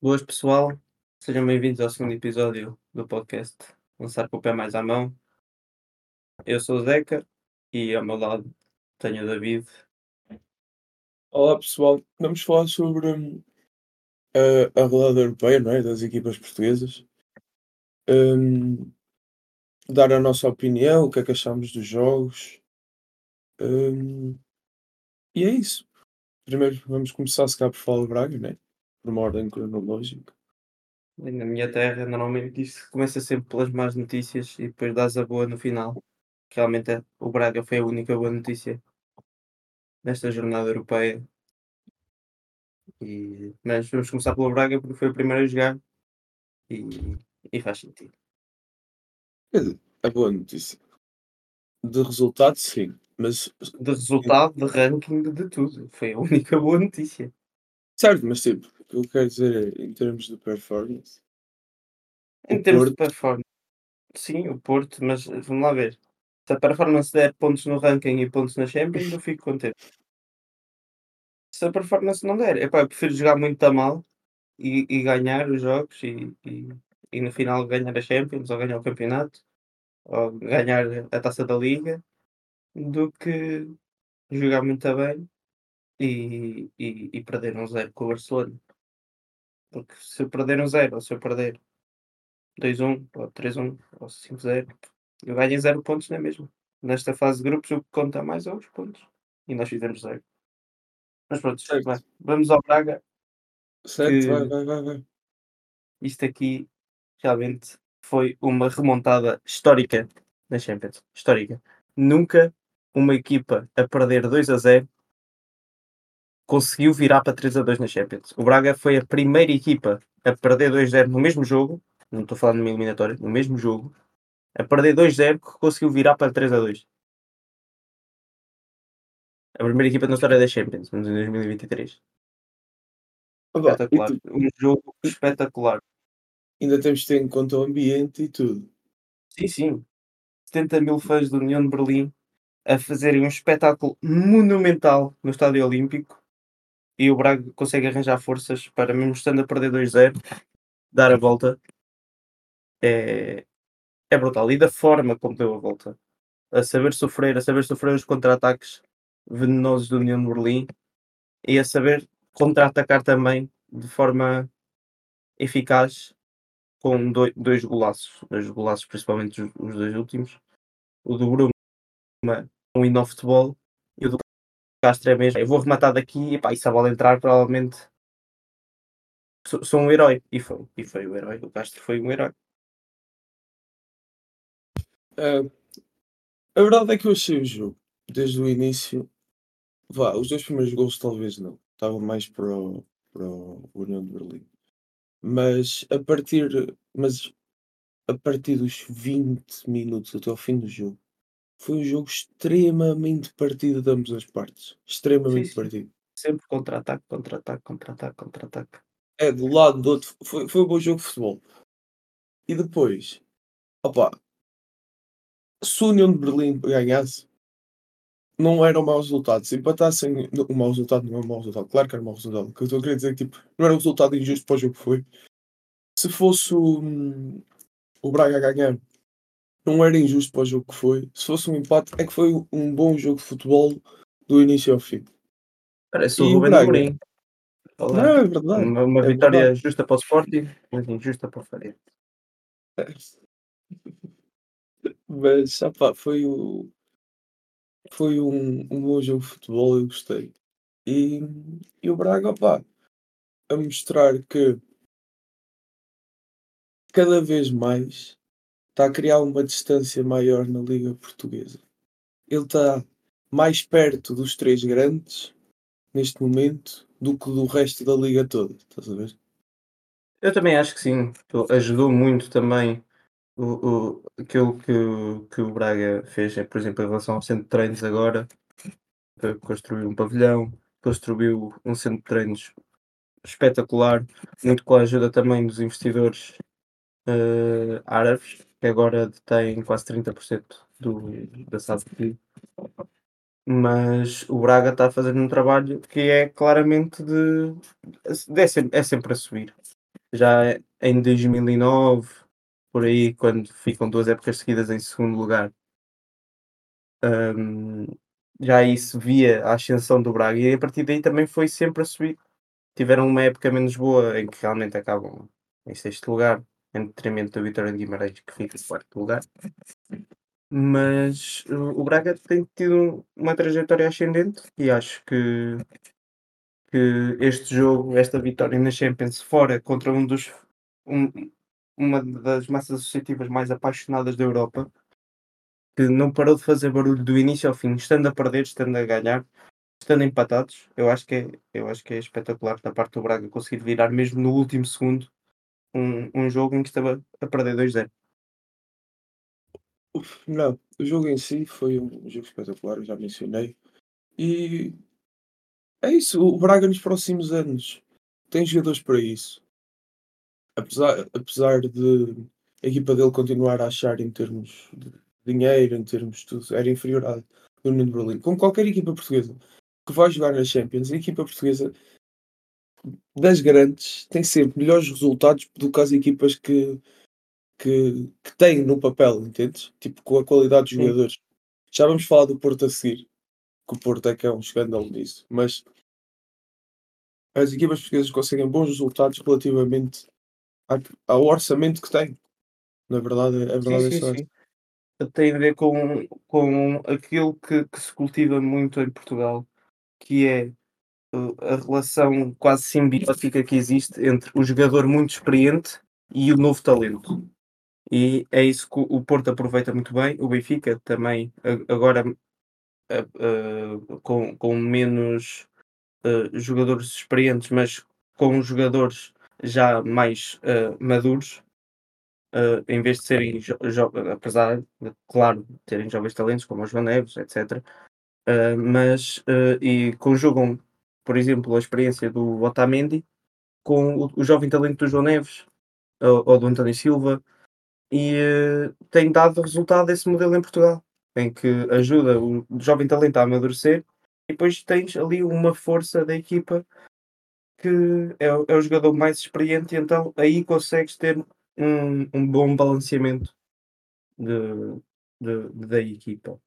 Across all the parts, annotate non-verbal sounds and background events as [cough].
Boas pessoal, sejam bem-vindos ao segundo episódio do podcast Lançar com o Pé Mais à Mão. Eu sou o Zeca e ao meu lado tenho o David. Olá pessoal, vamos falar sobre hum, a, a rodada europeia, não é? Das equipas portuguesas. Hum, dar a nossa opinião, o que é que achamos dos jogos. Hum, e é isso. Primeiro vamos começar se calhar por falar de Braga, não é? Por uma ordem cronológica. E na minha terra, normalmente isto começa sempre pelas más notícias e depois dás a boa no final. Realmente é- o Braga foi a única boa notícia nesta jornada europeia. E, mas vamos começar pelo Braga porque foi o primeiro a jogar e, e faz sentido. A boa notícia. De resultado, sim. Mas, De resultado, de ranking, de tudo. Foi a única boa notícia. certo, mas tipo, que eu quero dizer é, em termos de performance, Em termos de Porto- performance, sim, o Porto, mas vamos lá ver. Se a performance der pontos no ranking e pontos na Champions, eu fico contente. Se a performance não der, epá, eu prefiro jogar muito a mal e, e ganhar os jogos e, e, e no final ganhar a Champions ou ganhar o campeonato ou ganhar a taça da Liga do que jogar muito bem e, e, e perder um zero com o Barcelona. Porque se eu perder um zero ou se eu perder 2-1 ou 3-1 ou 5-0, eu ganho 0 pontos, não é mesmo? Nesta fase de grupos, o que conta mais é os pontos. E nós fizemos 0. Mas pronto, vai. vamos ao Braga. certo, que- vai, vai, vai, vai. Isto aqui realmente foi uma remontada histórica na Champions. Histórica. Nunca uma equipa a perder 2 a 0 conseguiu virar para 3 a 2 na Champions. O Braga foi a primeira equipa a perder 2-0 no mesmo jogo, não estou falando numa eliminatória, no mesmo jogo, a perder 2-0 que conseguiu virar para 3 a 2. A primeira equipa na história da Champions, em 2023. Ah, pá, e Espetacular. tipo, Um jogo espetacular. ainda temos de ter em conta o ambiente e tudo. Sim, sim. 70 mil fãs da União de Berlim a fazerem um espetáculo monumental no Estádio Olímpico e o Braga consegue arranjar forças para, mesmo estando a perder 2-0, dar a volta. É, é brutal. E da forma como deu a volta, a saber sofrer, a saber sofrer os contra-ataques venenosos da União de Berlim e a saber contra-atacar também de forma eficaz com dois, dois golaços, dois golaços, principalmente os, os dois últimos. O do Bruno, um hino ao futebol, e o do Castro é mesmo. Eu vou rematar daqui e, pá, e se a bola entrar, provavelmente sou, sou um herói. E foi, e foi o herói. O Castro foi um herói. Ah, a verdade é que eu achei o jogo, desde o início, vá, os dois primeiros gols talvez não, estavam mais para o, para o União de Berlim. Mas a partir, mas a partir dos 20 minutos até ao fim do jogo, foi um jogo extremamente partido de ambas as partes. Extremamente sim. partido. Sempre contra-ataque, contra-ataque, contra-ataque, contra-ataque. É, do lado do outro, foi, foi um bom jogo de futebol. E depois, opa, se o União de Berlim ganhasse, não era um mau resultado. Se empatassem, um mau resultado não é um mau resultado. Claro que era um mau resultado. O que eu estou a querer dizer é que tipo, não era um resultado injusto para o jogo que foi. Se fosse o, o Braga a ganhar, não era injusto para o jogo que foi. Se fosse um empate, é que foi um bom jogo de futebol do início ao fim. Parece E o Braga? Amorim. Não, é verdade. Uma, uma é vitória verdade. justa para o Sporting, mas injusta para o Faria. [laughs] Mas, opá, foi o. Foi um, um bom jogo de futebol, eu gostei. E, e o Braga, opá, a mostrar que cada vez mais está a criar uma distância maior na Liga Portuguesa. Ele está mais perto dos três grandes neste momento do que do resto da Liga toda. Estás a ver? Eu também acho que sim. Ajudou muito também o, o, aquilo que, que o Braga fez, é, por exemplo, em relação ao centro de treinos agora, construiu um pavilhão, construiu um centro de treinos espetacular, muito com a ajuda também dos investidores eh, árabes, que agora detêm quase 30% do, da SAD mas o Braga está fazer um trabalho que é claramente de, de- é, sempre, é sempre a subir. Já em 2009, por aí, quando ficam 2 épocas seguidas em segundo lugar, hum, já aí se via a ascensão do Braga e a partir daí também foi sempre a subir. Tiveram uma época menos boa em que realmente acabam em sexto lugar, em detrimento do Vitória de Guimarães, que fica em quarto lugar. Mas o o Braga tem tido uma trajetória ascendente e acho que que este jogo, esta vitória na Champions fora contra um dos um uma das massas associativas mais apaixonadas da Europa, que não parou de fazer barulho do início ao fim, estando a perder, estando a ganhar, estando empatados, eu acho que é eu acho que é espetacular da parte do Braga conseguir virar mesmo no último segundo um um jogo em que estava a perder 2-0. Uf, não, o jogo em si foi um jogo espetacular, já mencionei. E é isso, o Braga nos próximos anos tem jogadores para isso. Apesar, apesar de a equipa dele continuar a achar em termos de dinheiro, em termos de tudo, era inferior à do de Berlim. Como qualquer equipa portuguesa que vai jogar na Champions, a equipa portuguesa das grandes tem sempre melhores resultados do que as equipas que, que, que têm no papel, entendes? Tipo, com a qualidade dos Sim, jogadores. Já vamos falar do Porto a seguir, que o Porto é que é um escândalo nisso. Mas as equipas portuguesas conseguem bons resultados relativamente ao orçamento que têm. Na verdade, a sim, verdade é sim, só essa. sim. Tem a ver com com aquilo que que se cultiva muito em Portugal, que é, a relação quase simbiótica que existe entre o jogador muito experiente e o novo talento. E é isso que o Porto aproveita muito bem, o Benfica também agora, com com menos, jogadores experientes, mas com jogadores já mais, maduros, eh, em vez de serem apesar de, claro, terem jovens talentos como o João Neves, etcétera, eh, mas, eh, e conjugam, por exemplo, a experiência do Otamendi com o o jovem talento do João Neves, ou ou do António Silva. E, eh, tem dado resultado esse modelo em Portugal, em que ajuda o jovem talento a amadurecer e depois tens ali uma força da equipa que é é o jogador mais experiente e então aí consegues ter um um bom balanceamento de de da equipa.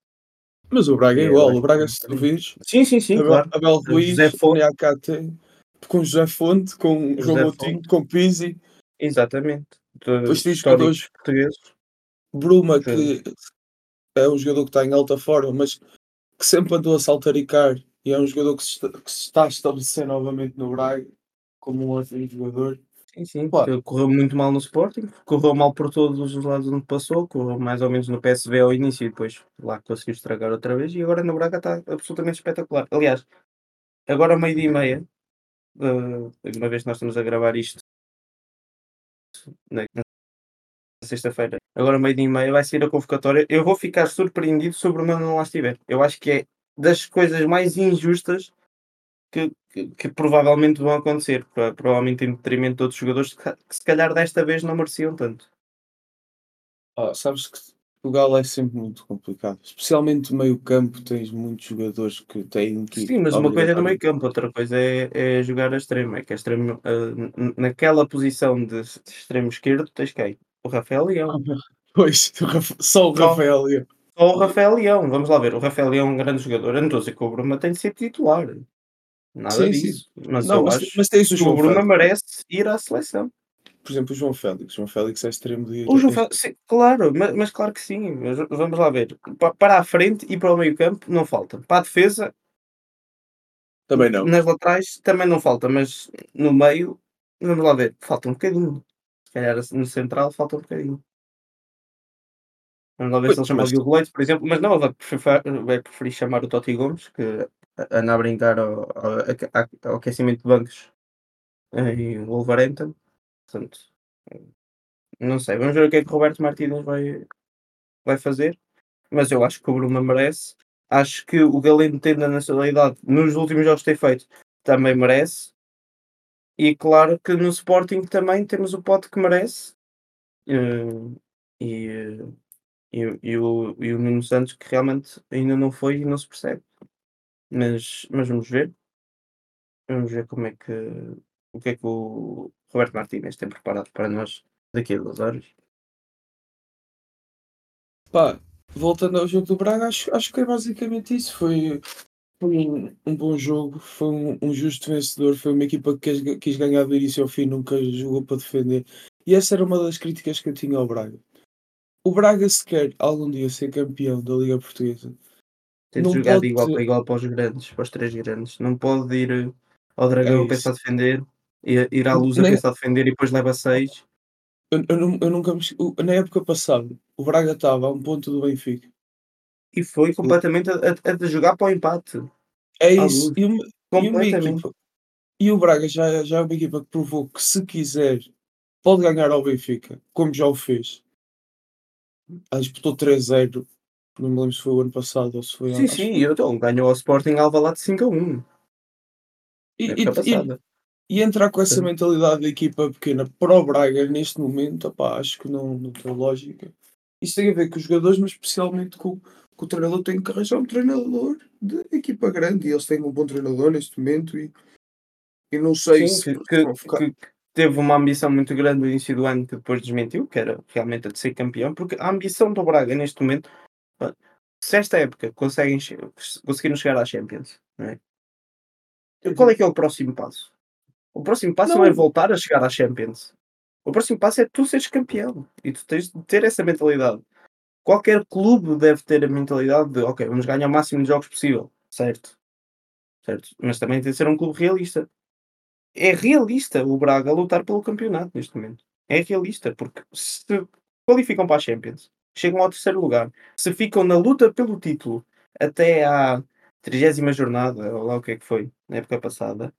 Mas o Braga é eu igual. O é Braga, se tu bocadinho vires, sim, sim, sim, Abel, claro. Abel Ruiz, Niakate, com José Fonte, com João José Moutinho, Fonte, com Pizzi. exatamente, Depois de tens jogadores, portugueses, Bruma, que é um jogador que está em alta forma, mas que sempre andou a saltaricar e é um jogador que se está, que se está a estabelecer novamente no Braga como um ótimo jogador. Sim, sim, que correu muito mal no Sporting, correu mal por todos os lados onde passou, correu mais ou menos no PSV ao início e depois lá conseguiu estragar outra vez e agora no Braga está absolutamente espetacular. Aliás, agora meio-dia e meia, eh, uma vez que nós estamos a gravar isto na, na sexta-feira, agora meio-dia e meia vai sair a convocatória. Eu vou ficar surpreendido sobre o meu não lá estiver. Eu acho que é das coisas mais injustas que, que, que provavelmente vão acontecer, pro- provavelmente em detrimento de outros jogadores que, que se calhar desta vez não mereciam tanto. ah, sabes que Portugal é sempre muito complicado. Especialmente no meio campo tens muitos jogadores que têm que Sim, mas uma coisa é no meio campo, outra coisa é, é jogar a extremo. É que a extremo, ah, n- naquela posição de, extremo esquerdo tens quem? O Rafael Leão. [laughs] Pois, o Rafa- só o Só, Rafael. Leão. só o Rafael Leão. Vamos lá ver. O Rafael Leão é um grande jogador. Eu não estou a dizer que o Bruma tem de ser titular. Nada Sim, sim. disso. Mas Não, eu mas, acho mas tens o que o João Bruma Félix. merece ir à seleção. Por exemplo, o João Félix. O João Félix é extremo O direita. João Félix, sim, claro, mas, mas claro que sim. Mas vamos lá ver. Pa- Para a frente e para o meio campo não falta. Para a defesa, Também não. nas laterais também não falta. Mas no meio, vamos lá ver. Falta um bocadinho. Se calhar no central falta um bocadinho. Vamos lá ver Pois, se ele chama o mas Leite, por exemplo, mas não, vai vai preferir chamar o Totti Gomes, que anda a brincar ao ao ao aquecimento de bancos em Wolverhampton, portanto, não sei, vamos ver o que é que Roberto Martínez vai vai fazer, mas eu acho que o Bruma merece, acho que o Galeno tendo a nacionalidade, nos últimos jogos que tem feito, também merece, e claro que no Sporting também temos o Pote que merece, eh, e, eh, e e o e o Nuno Santos que realmente ainda não foi e não se percebe. Mas mas vamos ver, vamos ver como é que o que é que o Roberto Martínez tem preparado para nós daqui a duas horas. Pá, voltando ao jogo do Braga, acho, acho que é basicamente isso. Foi, foi um, um bom jogo, foi um, um justo vencedor, foi uma equipa que quis, quis ganhar do início ao fim, nunca jogou para defender. E essa era uma das críticas que eu tinha ao Braga. O Braga, se quer algum dia ser campeão da Liga Portuguesa, tem de jogar de igual para igual para os grandes, para os três grandes. Não pode ir eh, ao Dragão É a pensar defender, ir, ir à luz a pensar defender e depois leva seis. eu, eu, eu nunca me Na época passada, o Braga estava a um ponto do Benfica. E foi completamente a, a- a jogar para o empate. É isso. E uma, e uma equipa. E o Braga já, já é uma equipa que provou que, se quiser, pode ganhar ao Benfica, como já o fez. Ah, disputou 3-0. Não me lembro se foi o ano passado ou se foi. Sim, sim, que- então ganhou ao Sporting Alvalade 5 a 1 E, e, e, e entrar com essa Sim. mentalidade da equipa pequena para o Braga neste momento, opá, acho que não, não tem lógica. Isso tem a ver com os jogadores, mas especialmente com, com o treinador. Tem que arranjar um treinador de equipa grande e eles têm um bom treinador neste momento. E, e não sei Sim, se. que, que- teve uma ambição muito grande no início do ano que depois desmentiu, que era realmente a de ser campeão, porque a ambição do Braga neste momento, se esta época conseguem, conseguiram chegar à Champions, não é? qual é que é o próximo passo? O próximo passo não, é Não. voltar a chegar à Champions. O próximo passo é tu seres campeão e tu tens de ter essa mentalidade. Qualquer clube deve ter a mentalidade de ok, vamos ganhar o máximo de jogos possível, certo? Certo? Mas também tem de ser um clube realista. É realista o Braga lutar pelo campeonato neste momento. É realista, porque se qualificam para a Champions, chegam ao terceiro lugar, se ficam na luta pelo título até à trigésima jornada, ou lá o que é que foi, na época passada,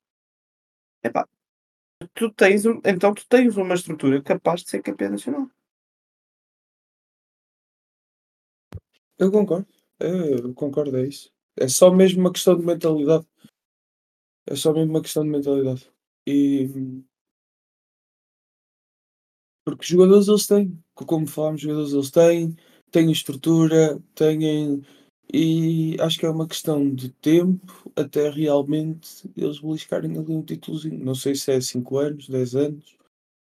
epá, tu tens um, então tu tens uma estrutura capaz de ser campeão nacional. Eu concordo. Eu concordo, é isso. É só mesmo uma questão de mentalidade. É só mesmo uma questão de mentalidade. E. Porque jogadores eles têm, como falámos, jogadores eles têm, têm estrutura, têm. E acho que é uma questão de tempo até realmente eles beliscarem ali um títulozinho. Não sei se é 5 anos, 10 anos,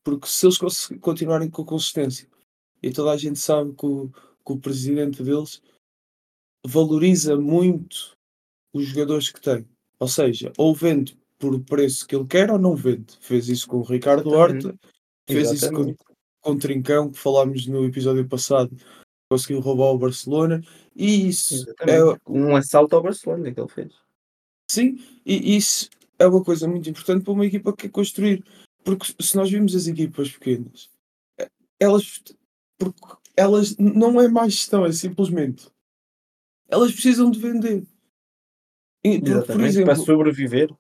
porque se eles continuarem com a consistência, e toda a gente sabe que o, que o presidente deles valoriza muito os jogadores que tem. Ou seja, ou vende por o preço que ele quer ou não vende. Fez isso com o Ricardo Exatamente. Horta, fez isso com, Exatamente. Trincão, que falámos no episódio passado, conseguiu roubar o Barcelona. E isso é, Exatamente. Um assalto ao Barcelona que ele fez. sim, e isso é uma coisa muito importante para uma equipa que quer construir. Porque se nós vimos as equipas pequenas, elas, porque elas não é má gestão, é simplesmente elas precisam de vender. E, porque, por Exatamente. Para exemplo, sobreviver.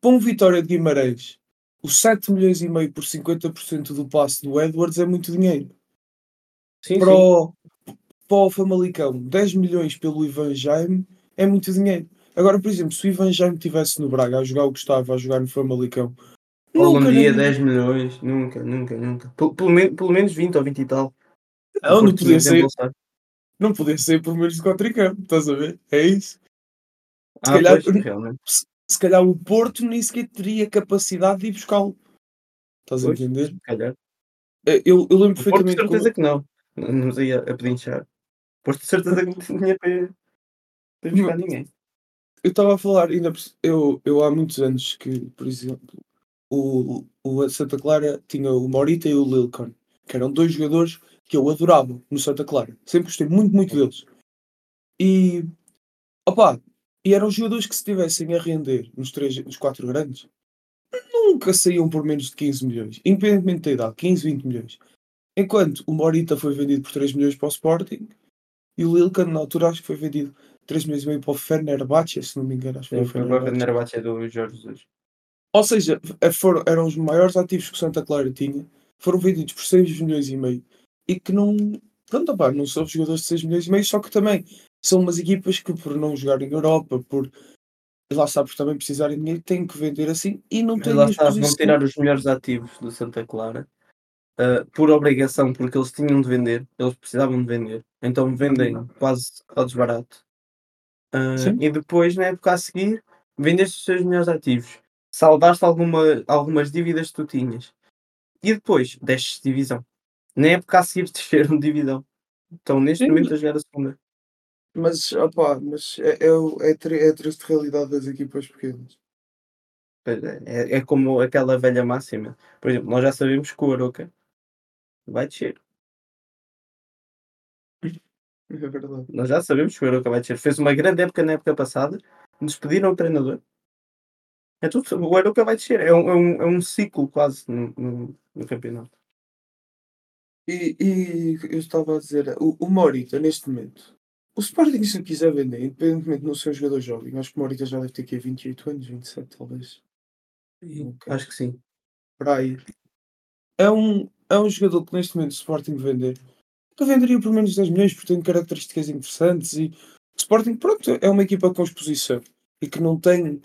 para um Vitória de Guimarães, os 7 milhões e meio por 50% do passe do Edwards é muito dinheiro. Sim, Para sim. o, para o Famalicão, 10 milhões pelo Ivan Jaime é muito dinheiro. Agora, por exemplo, se o Ivan Jaime estivesse no Braga a jogar o Gustavo, a jogar no Famalicão, Ou um nunca dia nem- 10 milhões. Nunca, nunca, nunca. Pelo, pelo, men- pelo menos 20 ou 20 e tal. não, O não Porto podia ser, não podia ser por menos de 4 em campo, estás a ver? É isso. Ah, calhar- pois, realmente. Se, se calhar o Porto nem sequer teria capacidade de ir buscá-lo. Estás a Pois, entender? se calhar. Eh, Eu, eu lembro O Porto perfeitamente certeza como- que não. Não nos ia a pedinchar. Porto de certeza que não [laughs] tinha para, para buscar ninguém. eu estava a falar, ainda por- eu, eu há muitos anos que, por exemplo, o, o Santa Clara tinha o Morita e o Lilcon, que eram dois jogadores que eu adorava no Santa Clara. Sempre gostei muito, muito deles. E, opá, e eram jogadores que se estivessem a render nos, três, nos quatro grandes, nunca saíam por menos de 15 milhões, independentemente da idade, 15, 20 milhões. Enquanto o Morita foi vendido por 3 milhões para o Sporting e o Lilcon, na altura, acho que foi vendido 3 milhões e meio para o Fenerbahçe, se não me engano, acho que foi o Fenerbahçe. Do Jorge Jesus. Ou seja, eh, foram, eram os maiores ativos que o Santa Clara tinha, foram vendidos por 6 milhões e meio e que não. Pronto, opá, não são jogadores de 6 milhões e meio, só que também são umas equipas que, por não jogarem na Europa, por lá está, por também precisarem de dinheiro, têm que vender assim e não têm lá está, vão tirar os melhores ativos do Santa Clara ah, por obrigação, porque eles tinham de vender, eles precisavam de vender, então vendem quase ao desbarato. Sim. e depois, na época a seguir, vendem os seus melhores ativos. saldaste alguma, algumas dívidas que tu tinhas. E depois desces de divisão. Na época a seguir [laughs] desceram de divisão. Então neste Sim, momento a jogar a segunda. Mas opá, mas é, é, o- é, tri- é a triste realidade das equipas pequenas. Pois é, é, é como aquela velha máxima. Por exemplo, nós já sabemos que o Aroca vai descer. [laughs] É verdade. Nós já sabemos que o Aroca vai descer. Fez uma grande época na época passada. Despediram o treinador. É tudo, o Aroca vai descer. É um, é um, é um ciclo quase no, no, no campeonato. E, e eu estava a dizer, o, o Morita, neste momento, o Sporting, se quiser vender, independentemente de não ser um jogador jovem, acho que o Morita já deve ter aqui 28 anos, 27 talvez, Ok. Acho que sim. para aí. É um, é um jogador que neste momento o Sporting vender, que venderia por menos de 10 milhões, porque tem características interessantes e o Sporting, pronto, é uma equipa com exposição e que não tem,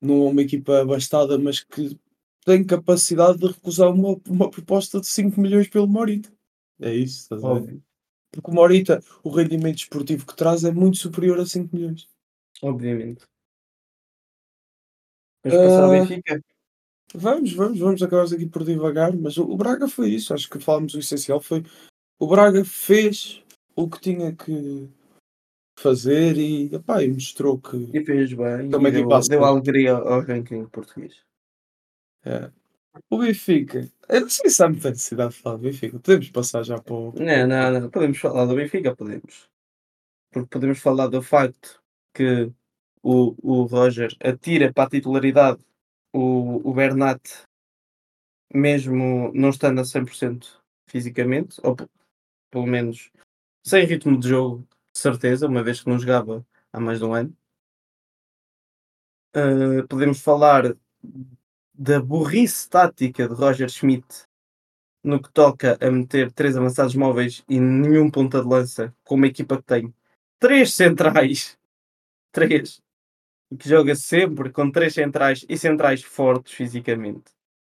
não é uma equipa abastada, mas que tem capacidade de recusar uma, uma proposta de 5 milhões pelo Morita. É isso, estás a ver? Porque o Morita, o rendimento esportivo que traz é muito superior a 5 milhões. Obviamente. Vamos passar ao Ah, Benfica? Vamos, vamos, vamos, acabamos aqui por divagar, mas o, o Braga foi isso, acho que falámos o essencial, foi o Braga fez o que tinha que fazer e, epá, e mostrou que E fez bem. Também e deu, deu alegria ao ranking português. é. O Benfica, eu não sei se há muita necessidade de falar do Benfica, podemos passar já para o... Não, não, não. Podemos falar do Benfica, podemos. Porque podemos falar do facto que o, o Roger atira para a titularidade o, o Bernat, mesmo não estando a 100% fisicamente, ou pe- pelo menos sem ritmo de jogo, de certeza, uma vez que não jogava há mais de um ano. Uh, podemos falar da burrice tática de Roger Schmidt no que toca a meter três avançados móveis e nenhum ponta de lança com uma equipa que tem três centrais, [laughs] três, que joga sempre com três centrais e centrais fortes fisicamente.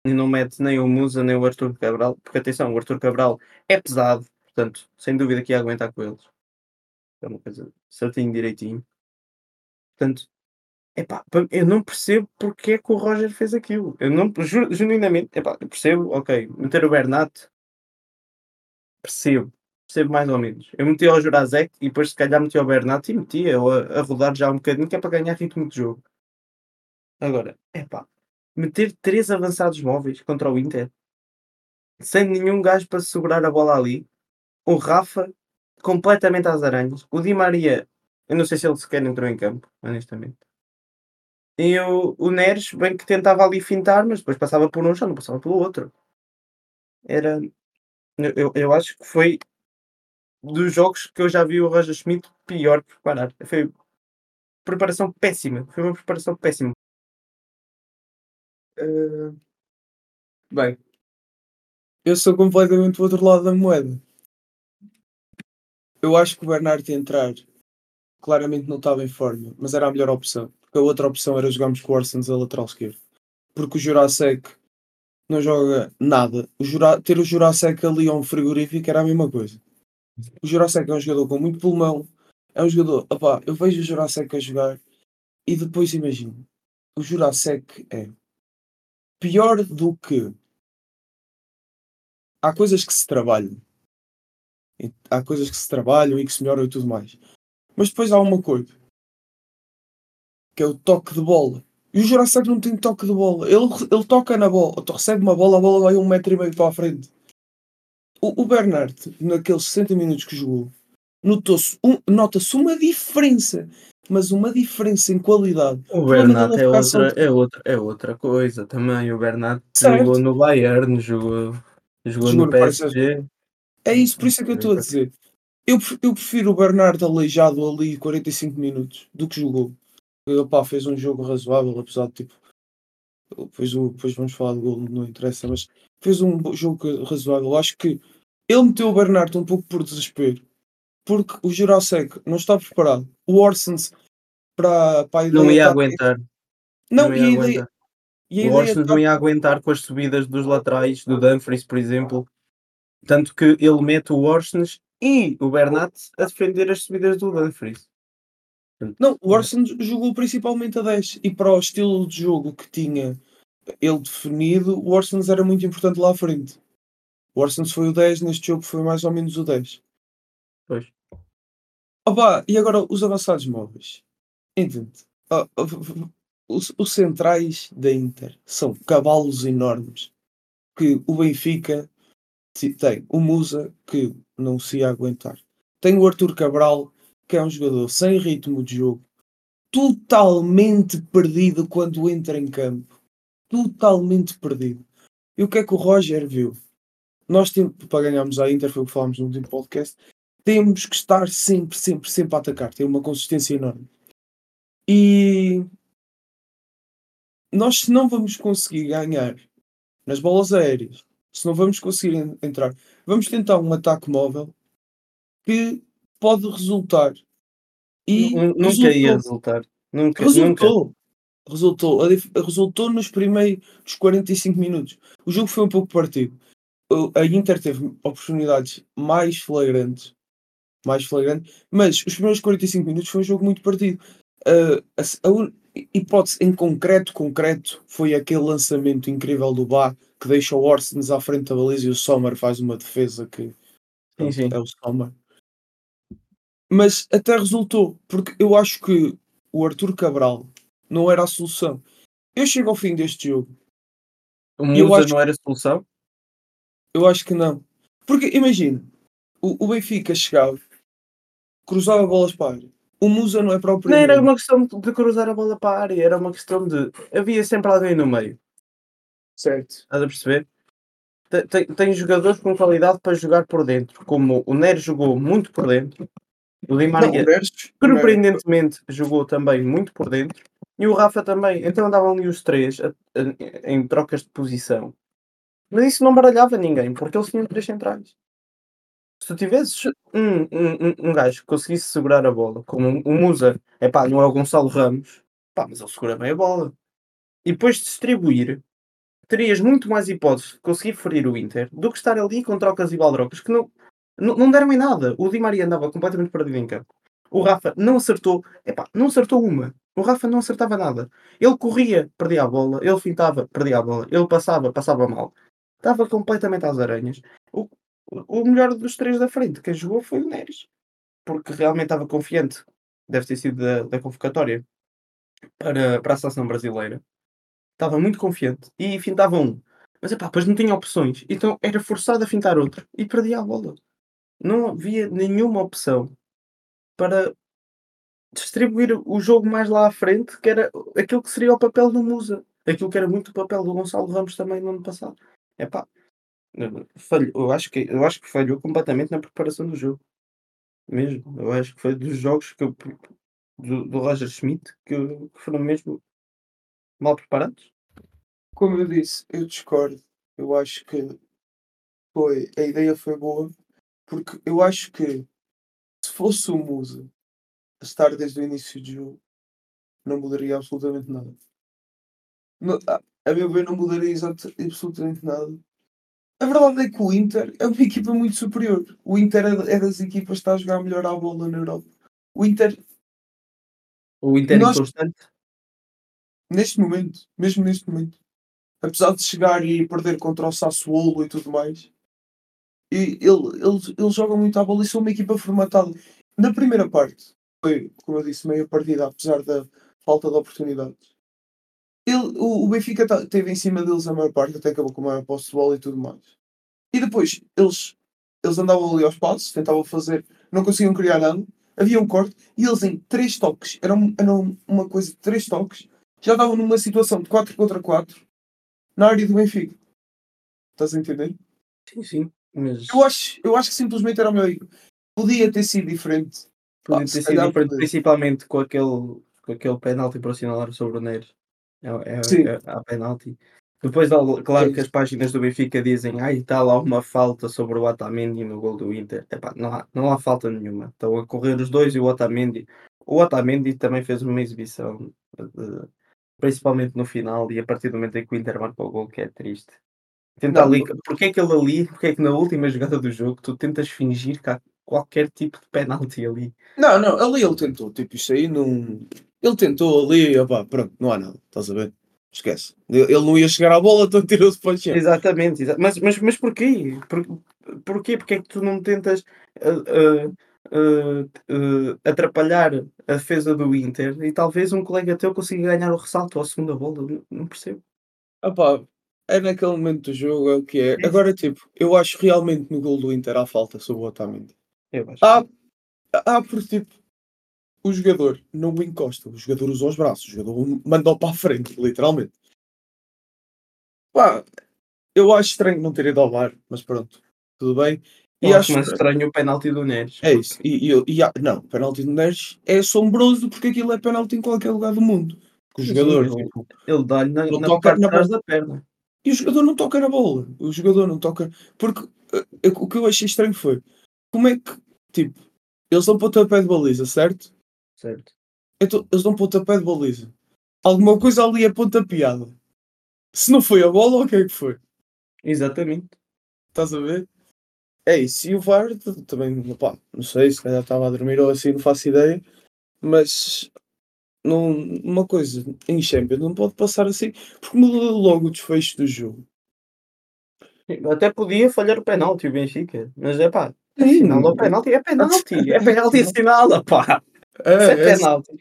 E não mete nem o Musa nem o Arthur Cabral, porque atenção, o Arthur Cabral é pesado, portanto, sem dúvida que ia aguentar com eles. É uma coisa certinho, direitinho. Portanto, epá, eu não percebo porque é que o Roger fez aquilo. Eu não, ju- genuinamente, epá, eu percebo, ok, meter o Bernat, percebo, percebo mais ou menos. Eu meti ao Jurasek e depois se calhar meti ao Bernat e metia a, a rodar já um bocadinho, que é para ganhar ritmo de jogo. Agora, epá, meter três avançados móveis contra o Inter, sem nenhum gajo para segurar a bola ali, o Rafa completamente às aranhas, o Di Maria, eu não sei se ele sequer entrou em campo, honestamente. E o, o Neres, bem que tentava ali fintar, mas depois passava por um, já não passava pelo outro. Era. Eu, eu- acho que foi dos jogos que eu já vi o Roger Schmidt pior preparar. Foi preparação péssima. Foi uma preparação péssima. Eh, Bem, eu sou completamente do outro lado da moeda. Eu acho que o Bernardo entrar claramente não estava em forma, mas era a melhor opção. A outra opção era jogarmos com o Orsens a lateral esquerdo. Porque o Jurasek não joga nada. O Jura... Ter o Jurasek ali a um frigorífico era a mesma coisa. O Jurasek é um jogador com muito pulmão. É um jogador. Opá, eu vejo o Jurasek a jogar e depois imagino. O Jurasek é pior do que. Há coisas que se trabalham. Há coisas que se trabalham e que se melhoram e tudo mais. Mas depois há uma coisa. Que é o toque de bola. E o Jurasek não tem toque de bola. Ele, ele toca na bola. Recebe uma bola, a bola vai um metro e meio para a frente. O, o Bernard, naqueles 60 minutos que jogou, notou-se um, nota-se uma diferença. Mas uma diferença em qualidade. O Bernat da é outra, é, outra, é outra coisa também. O Bernat Certo. jogou no Bayern, jogou, jogou, Jogou no PSG. É isso, por isso é que eu estou a dizer. Eu, eu prefiro o Bernardo aleijado ali 45 minutos do que jogou. Ele pá, fez um jogo razoável, apesar de tipo. Depois, depois vamos falar do gol, não interessa, mas fez um jogo razoável. Acho que ele meteu o Bernardo um pouco por desespero, porque o Jurasek não está preparado. O Orsens para, para a ideia Não ia aguentar. Não, não e ia ideia, aguentar. e O Orsens não ia aguentar com as subidas dos laterais, do Dumfries, por exemplo. Tanto que ele mete o Orsens e o Bernat a defender as subidas do Dumfries. Não, o Orson jogou principalmente a 10 e para o estilo de jogo que tinha ele definido, o Orson era muito importante lá à frente. O Orson foi o 10, neste jogo foi mais ou menos o 10. Pois. Opa, e agora os avançados móveis. Entende? Ah, os, os centrais da Inter são cavalos enormes que o Benfica tem o Musa que não se ia aguentar. Tem o Arthur Cabral, que é um jogador sem ritmo de jogo, totalmente perdido quando entra em campo. Totalmente perdido. E o que é que o Roger viu? Nós temos, para ganharmos a Inter, foi o que falámos no último podcast, temos que estar sempre, sempre, sempre a atacar, ter uma consistência enorme. E nós, se não vamos conseguir ganhar nas bolas aéreas, se não vamos conseguir entrar, vamos tentar um ataque móvel que pode resultar. E nunca resultou. ia resultar. Nunca, resultou. Nunca. Resultou. Resultou nos primeiros 45 minutos. O jogo foi um pouco partido. A Inter teve oportunidades mais flagrantes. Mais flagrantes. Mas os primeiros 45 minutos foi um jogo muito partido. Uh, a, a, hipótese em concreto, concreto, foi aquele lançamento incrível do Bá que deixa o Orsens à frente da baliza e o Sommer faz uma defesa que sim, sim. é o Sommer. Mas até resultou, porque eu acho que o Arthur Cabral não era a solução. Eu chego ao fim deste jogo. O Musa não era a solução? Eu acho que não. Porque imagina, o, o Benfica chegava, cruzava bolas para a área o Musa não é próprio. Não era uma questão de cruzar a bola para a área, era uma questão de. Havia sempre alguém no meio. Certo. Estás a perceber? Tem, tem jogadores com qualidade para jogar por dentro, como o Neres jogou muito por dentro, o Di Maria, surpreendentemente, jogou também muito por dentro, e o Rafa também. Então andavam ali os três a, a, em trocas de posição. Mas isso não baralhava ninguém, porque eles tinham três centrais se tu tivesses um, um, um gajo que conseguisse segurar a bola, como o Musa, é pá, não é o Gonçalo Ramos, pá, mas ele segura bem a bola. E depois de distribuir, terias muito mais hipóteses de conseguir ferir o Inter do que estar ali com trocas e baldrocas que não, não, deram em nada. O Di Maria andava completamente perdido em campo. O Rafa não acertou, epá, não acertou uma. O Rafa não acertava nada. Ele corria, perdia a bola. Ele fintava, perdia a bola. Ele passava, passava mal. Estava completamente às aranhas. O, o melhor dos três da frente, quem jogou foi o Neres. Porque realmente estava confiante. Deve ter sido da, da convocatória para, para a seleção brasileira. Estava muito confiante e fintava um. Mas epá, depois não tinha opções. Então era forçado a fintar outro e perdia a bola. Não havia nenhuma opção para distribuir o jogo mais lá à frente, que era aquilo que seria o papel do Musa. Aquilo que era muito o papel do Gonçalo Ramos também no ano passado. Epá, Falhou, eu acho que eu acho que falhou completamente na preparação do jogo. Mesmo. Eu acho que foi dos jogos que eu, do, do Roger Schmidt que, que foram mesmo mal preparados. Como eu disse, eu discordo. Eu acho que foi, a ideia foi boa, porque eu acho que se fosse o Musa a estar desde o início do jogo, não mudaria absolutamente nada. Não, a, a meu ver, não mudaria absolutamente nada, a verdade é que o Inter é uma [laughs] equipa muito superior. O Inter é, é das equipas que está a jogar melhor à bola na Europa. O Inter. O Inter nós, inconstante? Neste momento, mesmo neste momento. Apesar de chegar e perder contra o Sassuolo e tudo mais, e ele, eles, eles jogam muito à bola e são uma equipa formatada. Na primeira parte, foi, como eu disse, meia partida, apesar da falta de oportunidades ele, o, o Benfica teve em cima deles a maior parte, até acabou com a maior posse de bola e tudo mais. E depois eles, eles andavam ali aos passos, tentavam fazer, não conseguiam criar nada, havia um corte e eles em três toques, eram, eram uma coisa de três toques, já estavam numa situação de 4 contra 4 na área do Benfica. Estás a entender? Sim, sim. Mas... Eu, acho, eu acho que simplesmente era o meu. Podia ter sido diferente. Podia ter sido diferente, principalmente com aquele, com aquele penalti para assinalar sobre o Neres. É, é, é a penalti. Depois, claro que as páginas do Benfica dizem ai, está lá uma falta sobre o Otamendi no gol do Inter. Epá, não, há, não há falta nenhuma. Estão a correr os dois e o Otamendi. O Otamendi também fez uma exibição, de, principalmente no final, e a partir do momento em que o Inter marca o gol, que é triste. Tenta ali, porque é que ele ali, porque é que na última jogada do jogo tu tentas fingir que há qualquer tipo de penalti ali. Não, não, ali ele tentou, tipo, isso aí não. Ele tentou ali, opá, pronto, não há nada, estás a ver? Esquece. Ele não ia chegar à bola, então tirou-se para o chão. Exatamente, exa mas mas mas porquê? Por porquê? Porque é que tu não tentas, ah, ah, ah, atrapalhar a defesa do Inter e talvez um colega teu consiga ganhar o ressalto ou a segunda bola? Não não percebo. Opá, é naquele momento do jogo, é o que é. É. Agora, tipo, eu acho realmente no gol do Inter há falta sobre o Otamendi. Eu acho Há, há porque, tipo, o jogador não o encosta, o jogador usa os braços, o jogador manda-o para a frente, literalmente. Pá, eu acho estranho não ter ido ao VAR, mas pronto, tudo bem. Eu E acho acho mais estranho o penalti do Neres. É isso. E, e, e não, o penalti do Neres é assombroso porque aquilo é penalti em qualquer lugar do mundo. Porque o Sim, jogador, ele- tipo, Ele dá-lhe na Ele na parte de trás da perna. E o jogador não toca na bola. O jogador não toca. Porque eh, o que eu achei estranho foi como é que, tipo, eles dão pontapé de baliza, certo? Certo. Então, eles dão pontapé de baliza. Alguma coisa ali é pontapeada. Se não foi a bola, o que é que foi? Exatamente. Estás a ver? É isso. E o VAR também, pá, não sei, se calhar estava a dormir ou assim, não faço ideia. Mas não, uma coisa em Champions não pode passar assim, porque muda logo o desfecho do jogo. Até podia falhar o penalti o Benfica, mas é pá, assinala o penalti, é penalti, [laughs] é penalti assinala, pá. Isso é É, é, penalti.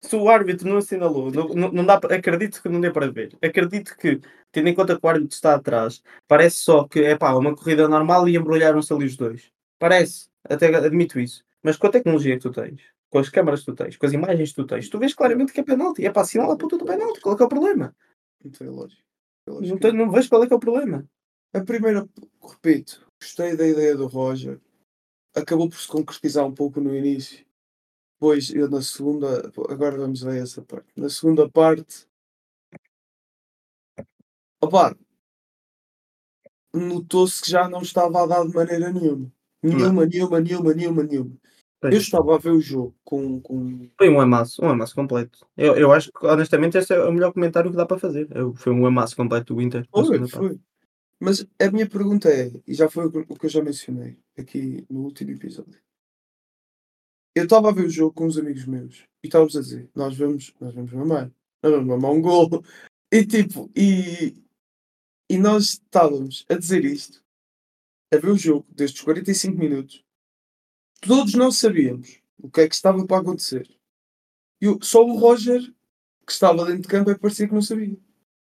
Se o árbitro não assinalou, não, não, não dá, acredito que não dê para ver. Acredito que, tendo em conta que o árbitro está atrás, parece só que é pá, uma corrida normal e embrulharam-se ali os dois. Parece, até admito isso. Mas com a tecnologia que tu tens, com as câmaras que tu tens, com as imagens que tu tens, tu vês claramente que é penalti. É pá, assinala a puta do penalti. Qual é que é o problema? Não tem lógica. Eu acho Não, não vejo qual é que é o problema. A primeira, repito, gostei da ideia do Roger. Acabou por se concretizar um pouco no início. Depois, eu na segunda. Agora vamos ver essa parte. Na segunda parte. Opa! Notou-se que já não estava a dar de maneira nenhuma. Nenhuma, nenhuma, nenhuma, nenhuma, nenhuma. Eu estava a ver o jogo com. com... Foi um amasso, um amasso completo. Eu, eu acho que, honestamente, este é o melhor comentário que dá para fazer. Eu- Foi um amasso completo do Inter. Foi, foi. Mas a minha pergunta é, e já foi o que o que eu já mencionei aqui no último episódio. Eu estava a ver o jogo com uns amigos meus e estávamos a dizer, nós vamos, nós vamos mamar, nós vamos mamar um gol. E tipo, e, e nós estávamos a dizer isto, a ver o jogo destes 45 minutos. Todos nós sabíamos o que é que estava para acontecer. E só o Roger, que estava dentro de campo, é que parecia que não sabia.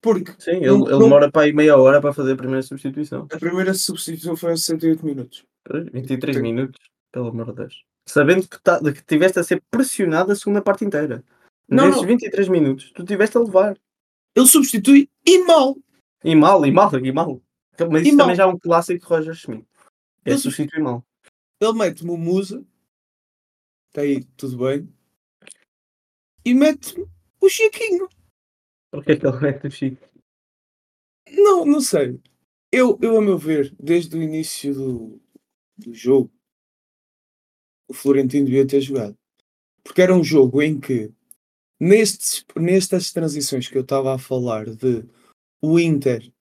Porque Sim, ele, Não- ele não- demora para aí meia hora para fazer a primeira substituição. a primeira substituição foi aos 68 minutos. Pois, 23 Tem- minutos, pelo amor de Deus. Sabendo que, tá, que tiveste a ser pressionado a segunda parte inteira. Não, Nesses não. 23 minutos, tu tiveste a levar. Ele substitui e mal. E mal, e mal, e mal. Mas E isso mal. também já é um clássico de Roger Schmidt. Ele substituir mal. Ele mete-me o Musa. Está aí, tudo bem. E mete-me o Chiquinho. Porque é que ele mete o Chico? Não, não sei. Eu, eu, a meu ver, desde o início do, do jogo, o Florentino devia ter jogado. Porque era um jogo em que, nestes, nestas transições que eu estava a falar de o Inter,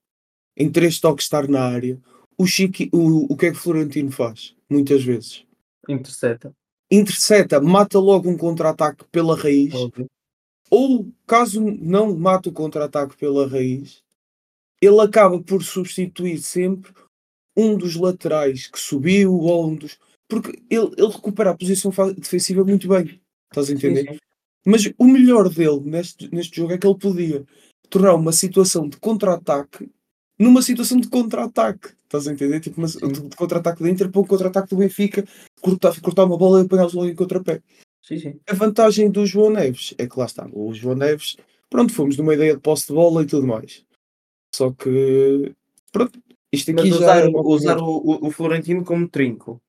em três toques estar na área, o, Chiqui, o, o que é que o Florentino faz? Muitas vezes. Intercepta. Intercepta, mata logo um contra-ataque pela raiz. Óbvio. ou caso não mate o contra-ataque pela raiz, ele acaba por substituir sempre um dos laterais que subiu ou um dos. Porque ele, ele recupera a posição defensiva muito bem. Estás a entender? Sim, sim. Mas o melhor dele neste, neste jogo é que ele podia tornar uma situação de contra-ataque numa situação de contra-ataque. Estás a entender? Tipo, uma, Sim. de, de contra-ataque do Inter para um contra-ataque do Benfica, cortar, cortar uma bola e apanhá-los logo em contrapé. Sim, sim. A vantagem do João Neves é que lá está, o João Neves, pronto, fomos numa ideia de posse de bola e tudo mais. Só que, pronto, isto aqui Mas já usar, uma usar o, o, o Florentino como trinco.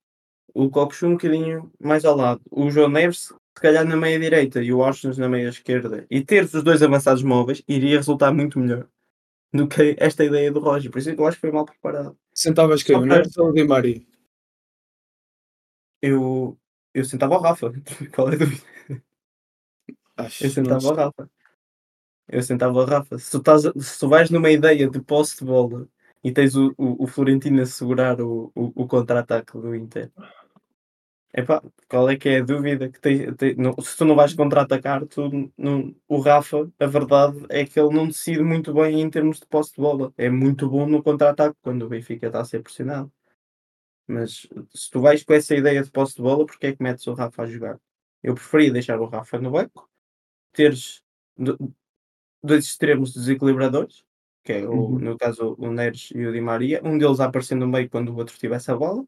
O Coxo um bocadinho mais ao lado. O João Neves, se calhar na meia direita e o Austin na meia esquerda. E ter os dois avançados móveis iria resultar muito melhor do que esta ideia do Roger. Por isso é eu acho que foi mal preparado. Sentavas quem? Só O ou o Di Maria? Eu, eu sentava o Rafa. [laughs] Qual é a dúvida? Acho Eu sentava o. Rafa. Eu sentava o Rafa. Se tu, estás, se tu vais numa ideia de posse de bola e tens o, o, o Florentino a segurar o, o, o contra-ataque do Inter, Epá, qual é que é a dúvida que tem, tem- não- se tu não vais contra-atacar, tu não, o Rafa, a verdade é que ele não decide muito bem em termos de posse de bola. É muito bom no contra-ataque quando o Benfica está a ser pressionado. Mas se tu vais com essa ideia de posse de bola, porque é que metes o Rafa a jogar? Eu preferia deixar o Rafa no banco, teres do- dois extremos desequilibradores, que é o, Uhum. no caso o Neres e o Di Maria, um deles a aparecer no meio quando o outro tivesse a bola,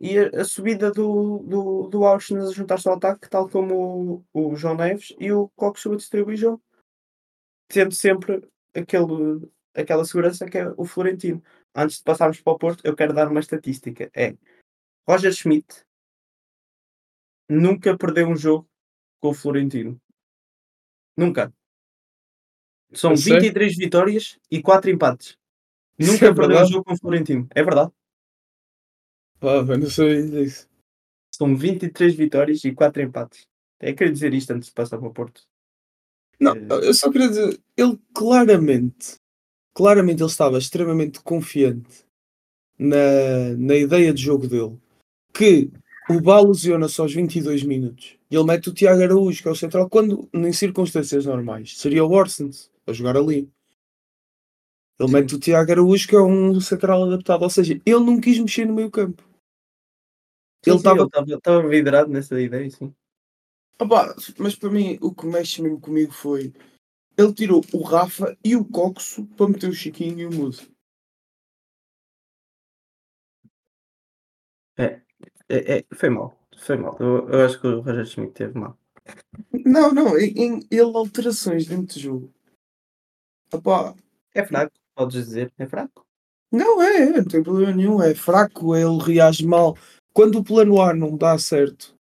e a, a subida do, do, do Auschwitz a juntar-se ao ataque, tal como o, o João Neves e o Cox a distribuir jogo, tendo sempre aquele, aquela segurança que é o Florentino. Antes de passarmos para o Porto, eu quero dar uma estatística: é Roger Schmidt nunca perdeu um jogo com o Florentino. Nunca. São A sério? 23 vitórias e 4 empates. Isso Nunca é perdeu um jogo com o Florentino. É verdade. Pá, eu não sabia disso. São 23 vitórias e 4 empates. É querer dizer isto antes de passar para o Porto. Não, Eh, eu só queria dizer, ele claramente, claramente ele estava extremamente confiante na, na ideia de jogo dele, que o Bá lesiona-se aos 22 minutos e ele mete o Tiago Araújo, que é o central, quando em circunstâncias normais seria o Orsens a jogar ali. Ele Sim. mete o Tiago Araújo, que é um central adaptado, ou seja, ele não quis mexer no meio campo. Ele estava vidrado nessa ideia, sim. Opa, mas para mim o que mexe mesmo comigo foi ele tirou o Rafa e o Coxo para meter o Chiquinho e o Muso. É, é, foi mal. Foi mal. Eu, eu acho que o Roger Schmidt teve mal. Não, não, em, ele alterações dentro do jogo. Opa, É fraco, podes dizer. É fraco. não é, é, não tem problema nenhum, é fraco, ele reage mal. Quando o plano A não dá certo,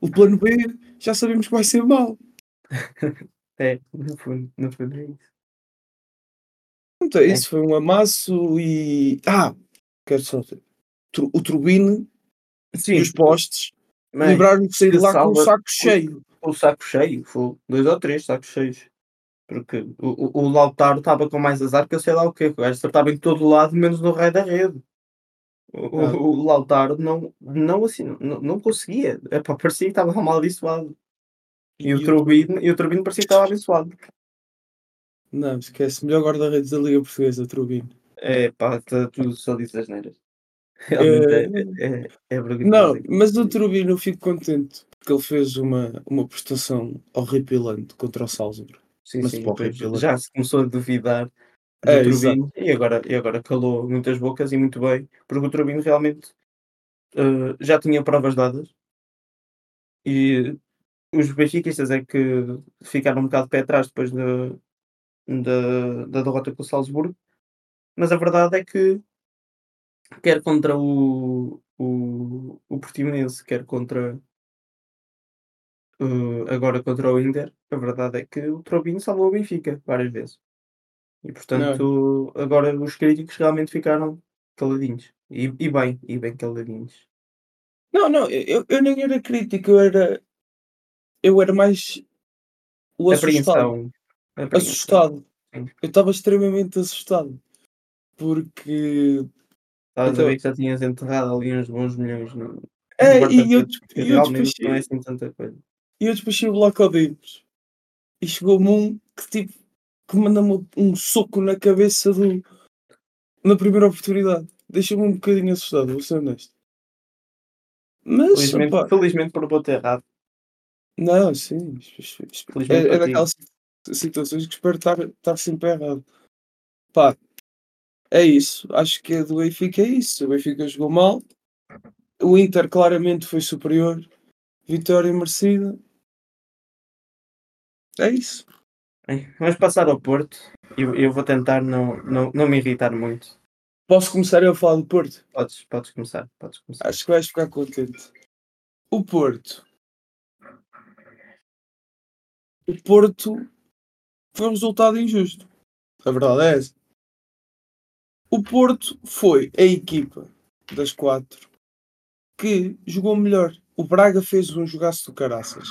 o plano B já sabemos que vai ser mau. [laughs] É, no fundo, no fundo é isso. Então, isso foi um amasso e. Ah, quero só dizer. O Turbine Sim, e os postes mas lembraram de sair lá com o saco cheio. o saco cheio, foi dois ou três sacos cheios. Porque o, o, o Lautaro estava com mais azar que eu sei lá o quê. O gajo acertava em todo lado, menos no raio da rede. O, Ah. o, Lautaro não, não, assim, não, não conseguia. Epá, parecia que estava amaldiçoado. E, o Turbine, e o Turbine parecia que estava abençoado. Não, esquece. Melhor guarda-redes da Liga Portuguesa, Turbine. É pá, tá- tu só dizes as neiras. Realmente é, é, é, é vergonhoso Não, mas do Turbine eu fico contente porque ele fez uma, uma prestação horripilante contra o Salzburg. Sim, mas sim, já se começou a duvidar É, e agora, e agora calou muitas bocas e muito bem, porque o Turbine realmente eh, já tinha provas dadas. E os benfiquistas é que ficaram um bocado de pé atrás depois da, da, da derrota com o Salzburgo, mas a verdade é que quer contra o, o, o Portimonense, quer contra eh, agora contra o Inter, a verdade é que o Turbine salvou o Benfica várias vezes. E portanto, agora os críticos realmente ficaram caladinhos. E, e bem, e bem caladinhos. Não, não, eu, eu nem era crítico, eu era. Eu era mais. O assustado. Apreensão. Assustado. Sim. Eu estava extremamente assustado. Porque. Estavas Então- a ver que já tinhas enterrado ali uns bons milhões no, É, no e eu, e eu realmente despachei, não é assim tanta coisa. e eu despachei o bloco ao Dimos. E chegou-me um que tipo. Que manda-me um soco na cabeça do. na primeira oportunidade. Deixa-me um bocadinho assustado, vou ser honesto. Mas, Felizmente, opá, felizmente por errado. não, sim. Felizmente É, é daquelas situações que espero estar, estar sempre errado. Pá, é isso. Acho que a do Benfica é isso. O Benfica jogou mal. O Inter claramente foi superior. Vitória merecida. É isso. Bem, Vamos passar ao Porto. Eu, eu vou tentar não, não, não me irritar muito. Posso começar eu a falar do Porto? Podes, podes começar. Podes começar. Acho que vais ficar contente. O Porto. O Porto foi um resultado injusto. A verdade é essa. O Porto foi a equipa das quatro que jogou melhor. O Braga fez um jogaço do caraças.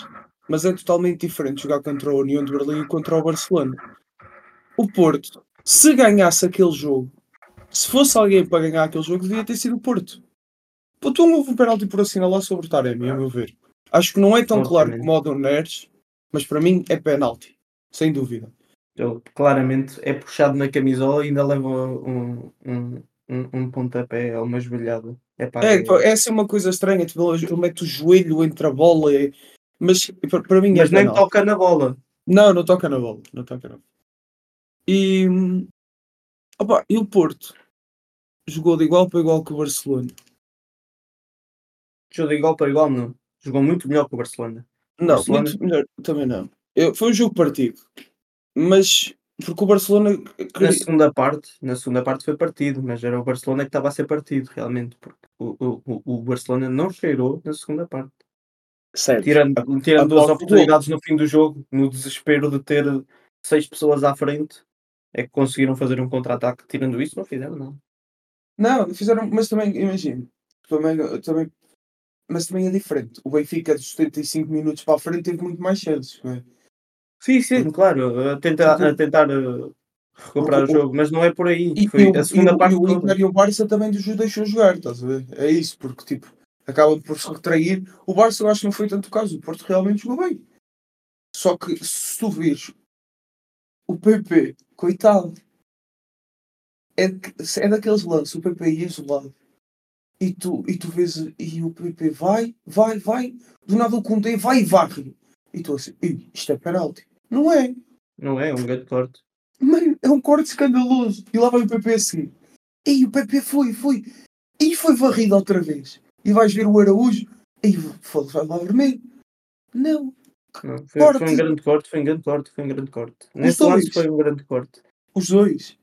Mas é totalmente diferente jogar contra a União de Berlim e contra o Barcelona. O Porto, se ganhasse aquele jogo, se fosse alguém para ganhar aquele jogo, devia ter sido o Porto. Puto, não houve um penalti por assinalar sobre o Taremi, a meu ver. Acho que não é tão claro como o do Neres, mas para mim é penalti. Sem dúvida. Ele claramente é puxado na camisola e ainda leva um, um, um, um pontapé ou uma joelhada. É, pá, essa é uma coisa estranha. Tipo, ele mete o joelho entre a bola. e- Mas para, mim Mas é nem penalti. toca na bola. Não, não toca na bola. Não toca na bola. E, opa, e o Porto jogou de igual para igual com o Barcelona. Jogou de igual para igual, não. Jogou muito melhor que o Barcelona. Não, Barcelona- muito melhor. Também não. Eu- foi um jogo partido. Mas porque o Barcelona. Na segunda parte, na segunda parte foi partido, mas era o Barcelona que estava a ser partido, realmente, porque o, o- o Barcelona não cheirou na segunda parte. Certo. Tirando, tirando a duas oportunidades no fim do jogo, no desespero de ter seis pessoas à frente, é que conseguiram fazer um contra-ataque. Tirando isso, não fizeram nada. Não, fizeram, mas também, imagino, também, também, mas também é diferente. O Benfica dos 75 minutos para a frente teve muito mais chances, não é? Sim, sim, claro, a tentar, a tentar uh, recuperar o jogo, mas não é por aí. E, Foi e a segunda e parte e o. Inter e o Barça também os deixou jogar, estás a ver? É isso, porque tipo, acaba por se retrair. O Barça eu acho que não foi tanto o caso, o Porto realmente jogou bem. Só que se tu vês o PP, coitado, é, é daqueles lances, o PP ia isolado. E tu, e tu vês, e o PP vai, vai, vai, do nada o Conte vai e varre. E tu assim, "Ih, isto é penalti. Não é, Não é, é um grande corte. Mano, é um corte escandaloso. E lá vai o PP a seguir. E o PP foi, foi. E foi varrido outra vez. E vais ver o Araújo. E foda-se, vai lá vermelho. Não. Não, foi, foi um grande corte, foi um grande corte, foi um grande corte. Nesse dois. lance foi um grande corte. Os dois.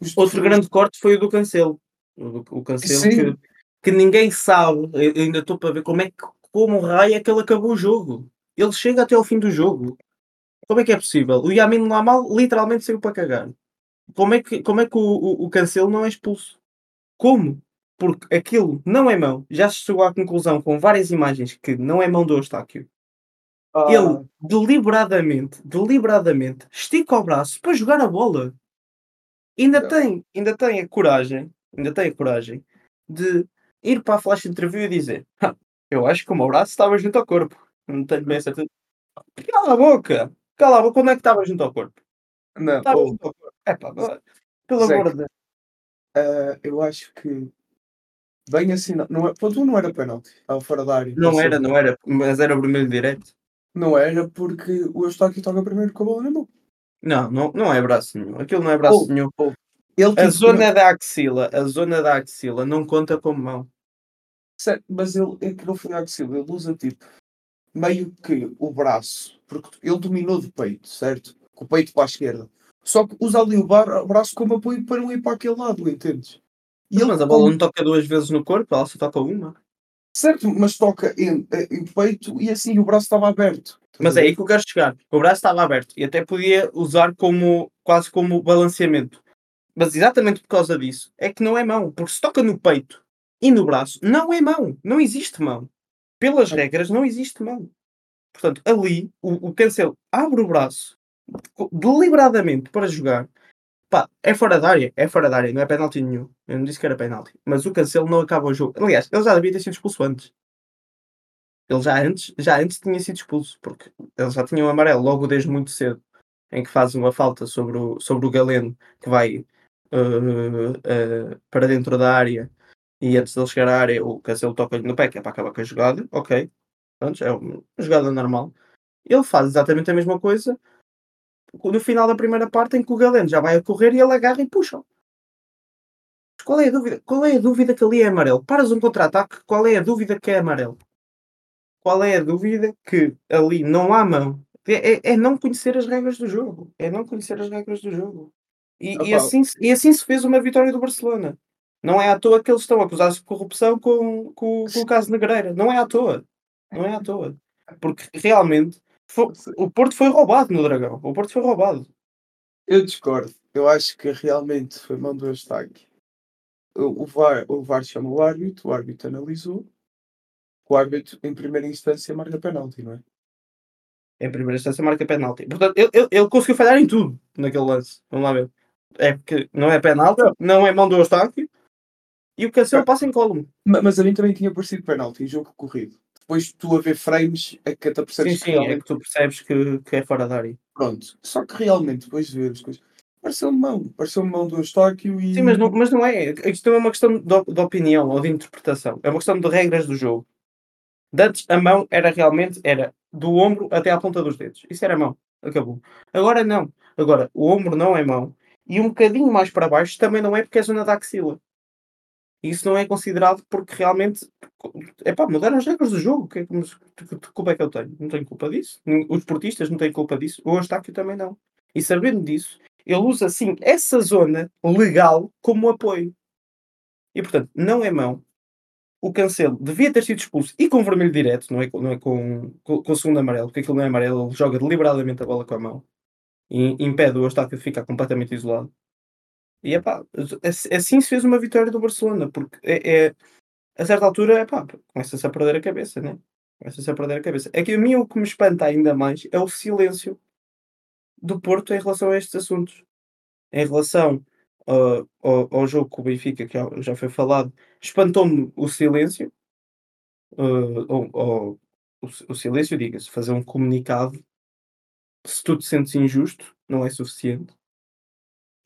Os Outro dois. grande corte foi o do Cancelo. O, o Cancelo que, que ninguém sabe, eu ainda estou para ver como é que, como raio é que ele acabou o jogo. Ele chega até ao fim do jogo. Como é que é possível? O Yamin Lamal literalmente saiu para cagar. Como é que, como é que o, o, o Cancelo não é expulso? Como? Porque aquilo não é mão. Já se chegou à conclusão com várias imagens que não é mão do Eustáquio. Ah, Ele deliberadamente, deliberadamente, estica o braço para jogar a bola. Ainda tem, ainda tem a coragem, ainda tem a coragem de ir para a flash interview e dizer "Ah, eu acho que o meu braço estava junto ao corpo. Não tenho bem a certeza. Cala a boca! Cala a boca, como é que estava junto ao corpo? não, Estava oh, junto ao corpo. Epá, pelo Zé, amor de Deus. ah, eu acho que. Bem assim, não, não, é, ponto um não era penalti. Estava fora da área. Não era, não era, mas era vermelho direto. Não era porque o Eustáquio toca primeiro com a bola na mão. Não, não, não é braço nenhum. Aquilo não é braço Oh, nenhum. Ele A zona da axila, a zona da axila não conta como mão. Certo, mas ele é que não foi agressivo, ele usa tipo meio que o braço, porque ele dominou de peito, certo? Com o peito para a esquerda. Só que usa ali o, bar- o braço como apoio para não ir para aquele lado, entendes? E ele, mas a bola como- não toca duas vezes no corpo, ela só toca uma. certo, mas toca em, em peito e assim o braço estava aberto. Mas é aí que eu quero chegar. O braço estava aberto e até podia usar como quase como balanceamento. Mas exatamente por causa disso é que não é mão. Porque se toca no peito e no braço, não é mão. Não existe mão. Pelas regras, não existe mão. Portanto, ali, o, o Cancelo abre o braço deliberadamente para jogar. Pá, é fora da área. É fora da área. Não é penalti nenhum. Eu não disse que era penalti. Mas o Cancelo não acaba o jogo. Aliás, ele já devia ter sido expulso antes. Ele já antes, já antes tinha sido expulso, porque ele já tinha um amarelo logo desde muito cedo, em que faz uma falta sobre o, sobre o Galeno, que vai uh, uh, para dentro da área, e antes de ele chegar à área, o Cancelo toca-lhe no pé, que é para acabar com a jogada, ok, Pronto, é uma jogada normal. Ele faz exatamente a mesma coisa no final da primeira parte, em que o Galeno já vai a correr e ele agarra e puxa. Qual é a dúvida? Qual é a dúvida que ali é amarelo? Paras um contra-ataque, qual é a dúvida que é amarelo? qual é a dúvida que ali não há mão? É, é- é não conhecer as regras do jogo. É não conhecer as regras do jogo. E, e assim, se- e assim se fez uma vitória do Barcelona. Não é à toa que eles estão acusados de corrupção com, com, com o caso Negreira. Não é à toa. Não é à toa. Porque realmente o Porto foi roubado no Dragão. O Porto foi roubado. Eu discordo. Eu acho que realmente foi mão do Eustáquio. O, VAR, o VAR chamou o árbitro, o árbitro analisou. O árbitro, em primeira instância, marca penalti, não é? Em primeira instância marca penalti. Portanto, ele, ele, ele conseguiu falhar em tudo naquele lance. Vamos lá ver. É porque não é penalti, não é mão do Eustáquio. E o Cancelo passa em colmo. Ma- Mas a mim também tinha parecido penalti em jogo corrido. Depois tu a ver frames é que te Sim, apercebes que sim, é que tu percebes que, que é fora da área. Pronto. Só que realmente, depois de ver as coisas. Pareceu-me mão. Pareceu-me mão do Eustáquio e. Sim, mas não, mas não é. Isto não é uma questão de, de opinião ou de interpretação. É uma questão de regras do jogo. De Antes, a mão era realmente era do ombro até à ponta dos dedos. Isso era mão. Acabou. Agora não. Agora, o ombro não é mão. E um bocadinho mais para baixo também não é porque é zona da axila. Isso não é considerado porque realmente. Epá, mudaram as regras do jogo. Que, mas que, que culpa é que eu tenho? Não tenho culpa disso. Os esportistas não têm culpa disso. O Eustáquio também não. E sabendo disso, ele usa assim essa zona legal como apoio. E portanto, não é mão. O Cancelo devia ter sido expulso e com vermelho direto, não é, não é com, com, com o segundo amarelo, porque aquilo não é amarelo, ele joga deliberadamente a bola com a mão e impede o Eustáquio de ficar completamente isolado. E epá, ass- assim se fez uma vitória do Barcelona, porque é, é- a certa altura começa-se a perder a cabeça, né? Começa-se a perder a cabeça. É que a mim o que me espanta ainda mais é o silêncio do Porto em relação a estes assuntos. Em relação ah, ao, ao jogo com o Benfica, que já, já foi falado, espantou-me o silêncio. ah, ou, ou- o, o silêncio, diga-se, fazer um comunicado, se tu te sentes injusto, não é suficiente.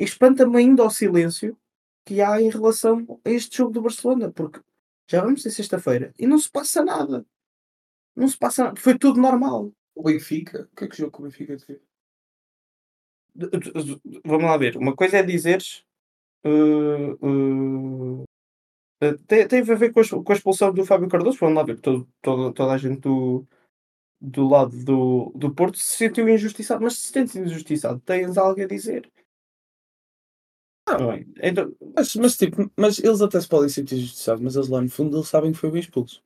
Espanta-me ainda o silêncio que há em relação a este jogo do Barcelona, porque já vamos ter sexta-feira e não se passa nada. Não se passa nada. Foi tudo normal. O Benfica. O que é que o jogo com o Benfica teve? Vamos lá ver. Uma coisa é dizeres. uh, uh, uh, te- teve a ver com a, ex- com a expulsão do Fábio Cardoso. Vamos lá ver. Todo, todo- toda a gente do, do lado do, do Porto se sentiu injustiçado. Mas se se sentes injustiçado, tens algo a dizer. Não. Não é? Então, Mas, mas tipo, mas eles até se podem sentir injustiçados, mas eles lá no fundo eles sabem que foi bem expulso.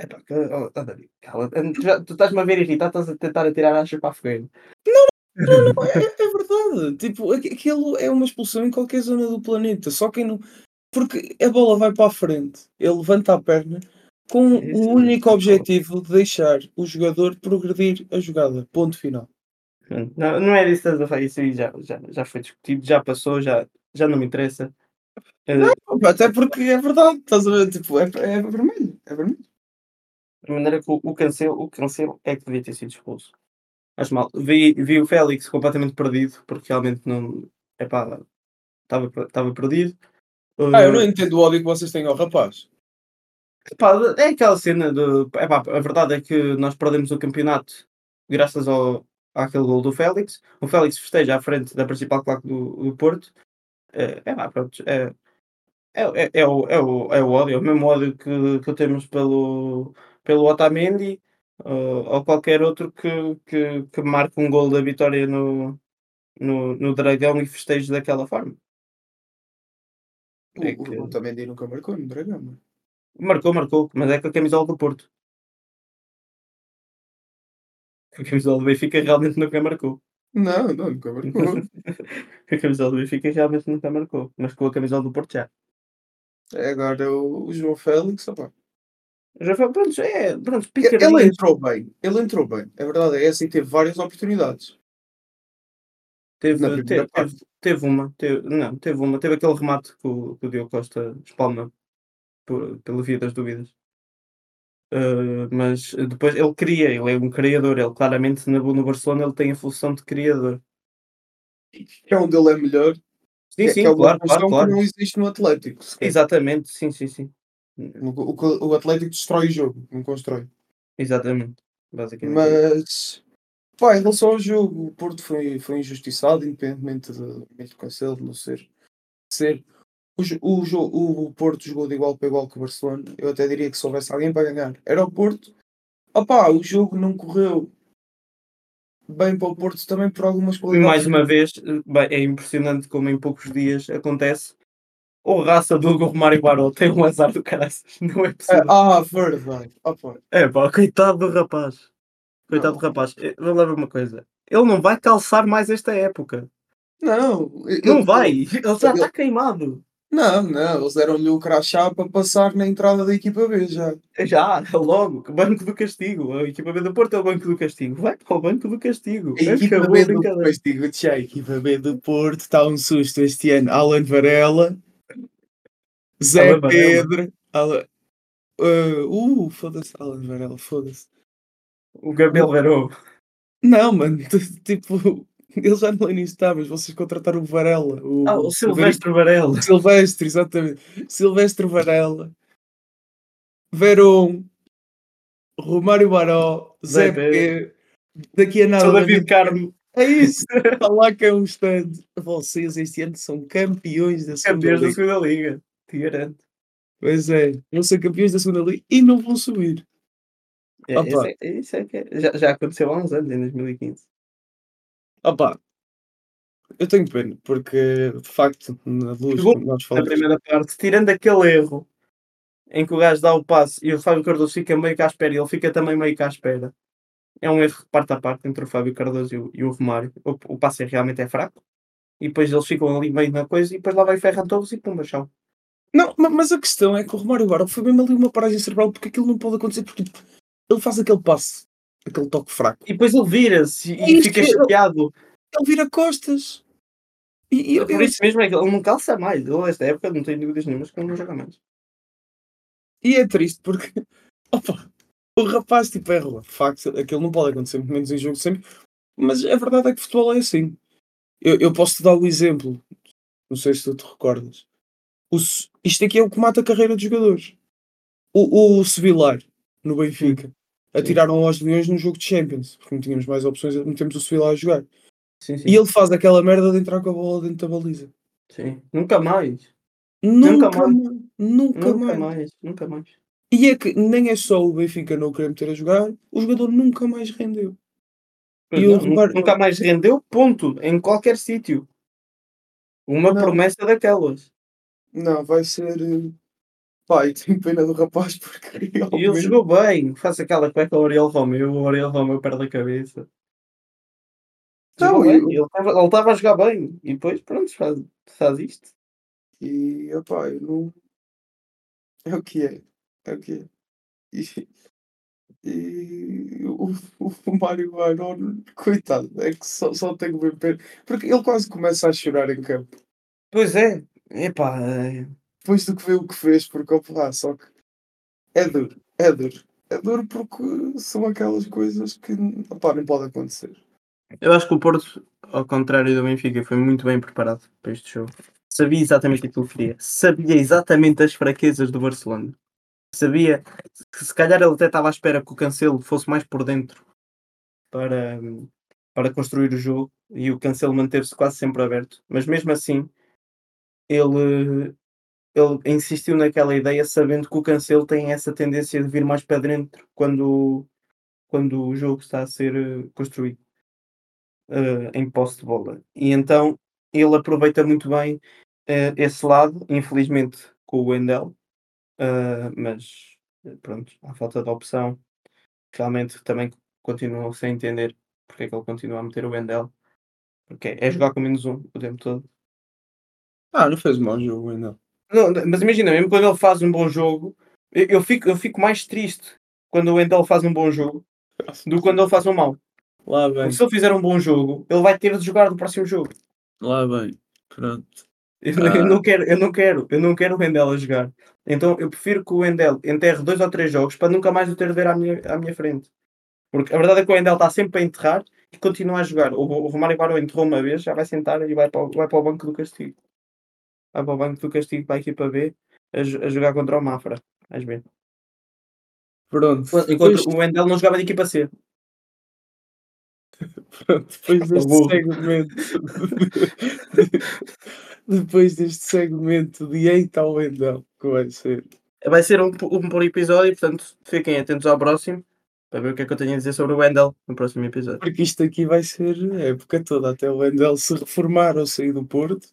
oh, oh, David, cala. Tu, já- tu estás-me a ver irritado, estás a tentar atirar achas para a fogueira. Não, é, é verdade. Tipo, aqu- aquilo é uma expulsão em qualquer zona do planeta. Só quem não. Porque a bola vai para a frente, ele levanta a perna com o único isso. objetivo de deixar o jogador progredir a jogada. Ponto final. Não, não é disso que estás a falar. Isso aí já, já, já foi discutido, já passou, já, já não me interessa. Eh, Até porque é verdade, estás a ver? Tipo, é, é vermelho. É vermelho. de maneira que o, o cancelo, o cancelo é que devia ter sido expulso. Acho mal. Vi, vi o Félix completamente perdido, porque realmente não. Epá, estava estava perdido. Ah, eu não Eh, entendo o ódio que vocês têm ao rapaz. epá, é aquela cena de. Epá, a verdade é que nós perdemos o campeonato graças ao, àquele gol do Félix. O Félix festeja à frente da principal claque do, do Porto. É, é, pá, pronto, é, é, é, é, o, é, o, é o ódio, é o mesmo ódio que, que temos pelo, pelo Otamendi uh, ou qualquer outro que, que, que marque um gol da vitória no, no, no Dragão e festeje daquela forma. O, É que- o Otamendi nunca marcou no Dragão. mano. Marcou, marcou, mas é com a camisola do Porto. Com a camisola do Benfica realmente nunca marcou. Não, não, nunca marcou. Com [laughs] a camisola do Benfica realmente nunca marcou, mas com a camisola do Porto já. É agora o, o João Félix, opá. Já foi, pronto, é, pronto, Ele entrou bem, ele entrou bem. A verdade é essa e teve várias oportunidades. Teve, na primeira teve, teve, teve uma, teve, não, teve uma, teve aquele remate que o, que o Diogo Costa espalma por, pela via das dúvidas. Uh, mas depois ele cria, ele é um criador, ele claramente no, no Barcelona ele tem a função de criador. É onde ele é melhor. Sim, que, sim, é claro, claro, claro. não existe no Atlético. Exatamente, sim, sim, sim. O, o, o Atlético destrói o jogo, não constrói. Exatamente. Basicamente. Mas, pá, em relação ao jogo, o Porto foi, foi injustiçado, independentemente do do Cancelo não ser. ser o, o, o Porto jogou de igual para igual com o Barcelona. Eu até diria que se houvesse alguém para ganhar, era o Porto. Opá, o jogo não correu bem para o Porto também por algumas E qualidades. mais uma vez, é impressionante como em poucos dias acontece. O raça do Romário Baró tem um azar do caraças. [laughs] Não é possível. Ah, verdade. Opá, É pá, coitado do rapaz. Coitado do Não. rapaz. Eh, Vou lá ver uma coisa. Ele não vai calçar mais esta época. não, Não ele- vai. [laughs] Ele já está queimado. Não, não, eles deram-lhe o crachá para passar na entrada da equipa B já. Já, logo. Banco do castigo. A equipa B do Porto é o banco do castigo. Vai para o banco do castigo. A equipa Acabou B do digo-te já, a equipa B do Porto está um susto este ano. Alan Varela, Zé Alan. Pedro. Alan- Uh, uh, foda-se. Alan Varela, foda-se. O Gabriel Verão. Não, mano. [laughs] Tipo, [laughs] ele já não é nisso, tá, mas vocês contrataram o Varela. O, Ah, o Silvestre Varela. [laughs] Silvestre, exatamente. Silvestre Varela. Verón. Romário Baró. Zé. Pedro. Daqui a nada. David Carmo. É isso. [laughs] Está lá que é um stand. Vocês este ano são campeões da segunda Campeões da liga. segunda liga. Te garanto. Pois é. Vão ser campeões da segunda liga e não vão subir. É, isso é, isso é que é- já, já aconteceu há uns anos, em 2015. Opa. Eu tenho pena, porque de facto, na luz, Chegou nós Na falamos, primeira parte, tirando aquele erro em que o gajo dá o passe e o Fábio Cardoso fica meio cá à espera e ele fica também meio cá à espera. É um erro parte a parte entre o Fábio Cardoso e o, e o Romário. O, o passe realmente é fraco. E depois eles ficam ali meio na coisa e depois lá vai Ferran Torres e pumba, chão. Não, ma- mas a questão é que o Romário agora foi mesmo ali uma paragem cerebral, porque aquilo não pode acontecer, porque tipo, ele faz aquele passe, aquele toque fraco. E depois ele vira-se É e isso fica eu- chateado. Ele vira costas. E, e eu, Por isso mesmo é que ele não calça mais. Ele, esta época, não tenho dúvidas nenhumas que ele não joga mais. E é triste porque [laughs] opa, o rapaz tipo erra. De facto, aquilo não pode acontecer, muito menos em jogo sempre. Mas a verdade é que futebol é assim. Eu, eu posso te dar o exemplo, não sei se tu te recordas. O isto aqui é o que mata a carreira de jogadores. O, o Sevilar, no Benfica, atiraram aos leões num jogo de Champions, porque não tínhamos mais opções, metemos o Sevilar a jogar. Sim, sim. E ele faz aquela merda de entrar com a bola dentro da baliza. sim. Nunca mais. Nunca, Nunca mais. mais. Nunca, Nunca mais. mais. Nunca mais. E é que nem é só o Benfica não querer meter a jogar, o jogador nunca mais rendeu. E não, o Romário- Nunca mais rendeu, ponto. Em qualquer sítio. Uma Não. promessa daquelas. Não, vai ser. Eh, Pai, tenho pena do rapaz porque [laughs] E ele jogou bem. Faz aquela cueca ao Ariel Romeu. O Ariel Romeu perde a cabeça. Não, eu- Ele estava a jogar bem. E depois, pronto, faz, faz isto. E, opá, eu não. É o que é. É o que é. E, e o, o Mário Barón, coitado, é que só, só tenho bem pena. Porque ele quase começa a chorar em campo. Pois é. Epá, é- Depois do que vê o que fez, porque opá, só que é duro, é duro. É duro porque são aquelas coisas que opá, não pode acontecer. Eu acho que o Porto, ao contrário do Benfica, foi muito bem preparado para este jogo. Sabia exatamente aquilo que queria. Sabia exatamente as fraquezas do Barcelona. Sabia que se calhar ele até estava à espera que o Cancelo fosse mais por dentro para, para construir o jogo e o Cancelo manteve-se quase sempre aberto. Mas mesmo assim, ele, ele insistiu naquela ideia sabendo que o Cancelo tem essa tendência de vir mais para dentro quando, quando o jogo está a ser eh, construído eh, em posse de bola. E então ele aproveita muito bem eh, esse lado, infelizmente com o Wendell, eh, mas pronto, à falta de opção, realmente também continuam sem entender porque é que ele continua a meter o Wendell, porque é jogar com menos um o tempo todo. Ah, não fez mau jogo ainda. Não, mas imagina, mesmo quando ele faz um bom jogo, eu, eu fico, eu fico mais triste quando o Wendell faz um bom jogo do que quando ele faz um mau. Lá bem, Porque se ele fizer um bom jogo, ele vai ter de jogar no próximo jogo. lá bem. Pronto. Eu, Ah. eu não quero, eu não quero, eu não quero o Wendell a jogar. Então eu prefiro que o Wendell enterre dois ou três jogos para nunca mais o ter de ver à minha, à minha frente. Porque a verdade é que o Wendell está sempre a enterrar e continua a jogar. O, o Romário Baró enterrou uma vez, já vai sentar e vai para, o, vai para o banco do castigo. Vai para o banco do castigo para a equipa B a, a jogar contra o Mafra. Vais ver. Pronto. Enquanto o Wendell não jogava de equipa C. pronto, depois deste burro. segmento. [laughs] depois deste segmento de Eita ao Wendel, que vai ser. Vai ser um, um por episódio, portanto fiquem atentos ao próximo para ver o que é que eu tenho a dizer sobre o Wendell no próximo episódio. Porque isto aqui vai ser a época toda, até o Wendel se reformar ou sair do Porto.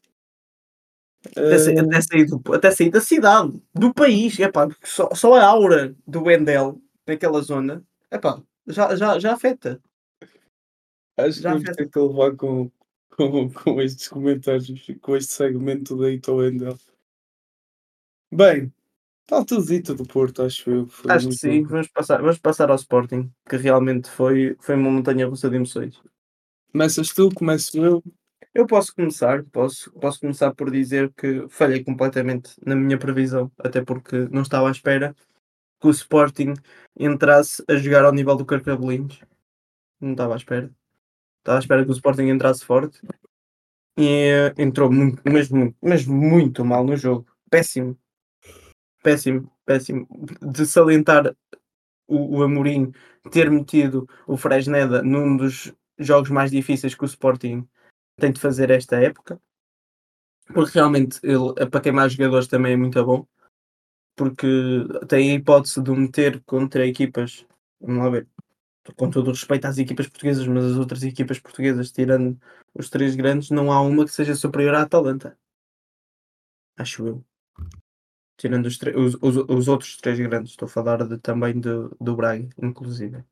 Até, sa- até sair do- até sair da cidade, do país, epá, só, só a aura do Wendell naquela zona epá, já, já, já afeta. acho que já vamos fez- ter que levar com, com, com estes comentários, com este segmento da Eita ao Wendel. Bem, está tudo dito do Porto, acho eu. Foi Acho que sim, vamos passar, vamos passar ao Sporting, que realmente foi, foi uma montanha russa de emoções. Começas tu, começo eu. Eu posso começar, posso, posso começar por dizer que falhei completamente na minha previsão, até porque não estava à espera que o Sporting entrasse a jogar ao nível do Carcabelinhos. Não estava à espera. Estava à espera que o Sporting entrasse forte e eh, entrou muito, mesmo, muito, mesmo muito mal no jogo. Péssimo. Péssimo, péssimo. De salientar o, o Amorim ter metido o Fresneda num dos jogos mais difíceis que o Sporting tem de fazer esta época. Porque realmente ele, para queimar jogadores também é muito bom. Porque tem a hipótese de meter contra equipas. Vamos lá ver. Com todo o respeito às equipas portuguesas, mas as outras equipas portuguesas, tirando os três grandes, não há uma que seja superior à Atalanta. Acho eu. Tirando os, os, os, os outros três grandes. Estou a falar de, também de, do Braga, inclusive.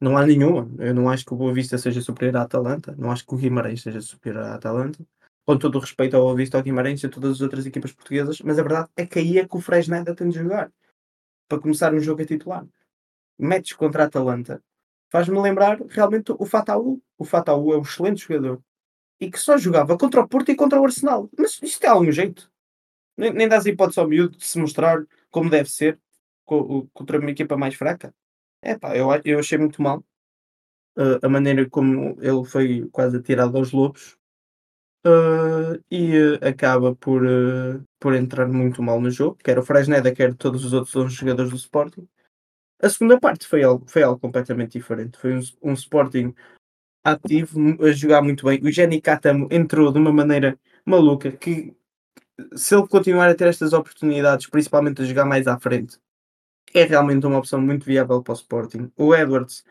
Não há nenhuma. Eu não acho que o Boa Vista seja superior à Atalanta. Não acho que o Guimarães seja superior à Atalanta. Com todo o respeito ao Boa Vista, ao Guimarães e a todas as outras equipas portuguesas. Mas a verdade é que aí é que o Fresneda tem de jogar. Para começar um jogo a titular. Metes contra a Atalanta. Faz-me lembrar realmente o Fataú. O Fataú é um excelente jogador. E que só jogava contra o Porto e contra o Arsenal. Mas isto é algum jeito. Nem, nem dás hipótese ao miúdo de se mostrar como deve ser contra uma equipa mais fraca. É pá, eu, eu achei muito mal uh, a maneira como ele foi quase atirado aos lobos uh, e uh, acaba por, por entrar muito mal no jogo, quer o Fresneda, quer todos os outros 11 jogadores do Sporting. A segunda parte foi algo, foi algo completamente diferente. Foi um, um Sporting ativo, a jogar muito bem. O Jenny Catamo entrou de uma maneira maluca que se ele continuar a ter estas oportunidades, principalmente a jogar mais à frente, é realmente uma opção muito viável para o Sporting. O Edwards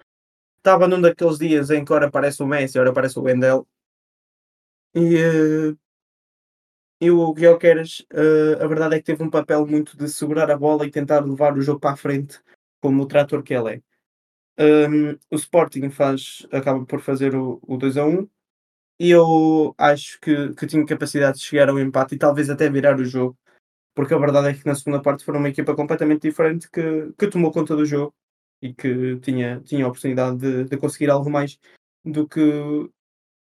estava num daqueles dias em que ora aparece o Messi, ora aparece o Wendel. E, uh, e o Guilherme uh, a verdade é que teve um papel muito de segurar a bola e tentar levar o jogo para a frente, como o trator que ele é. Um, o Sporting faz, acaba por fazer o, o 2 a 1 e eu acho que, que tinha capacidade de chegar ao empate e talvez até virar o jogo porque a verdade é que na segunda parte foram uma equipa completamente diferente que, que tomou conta do jogo e que tinha, tinha a oportunidade de, de conseguir algo mais do que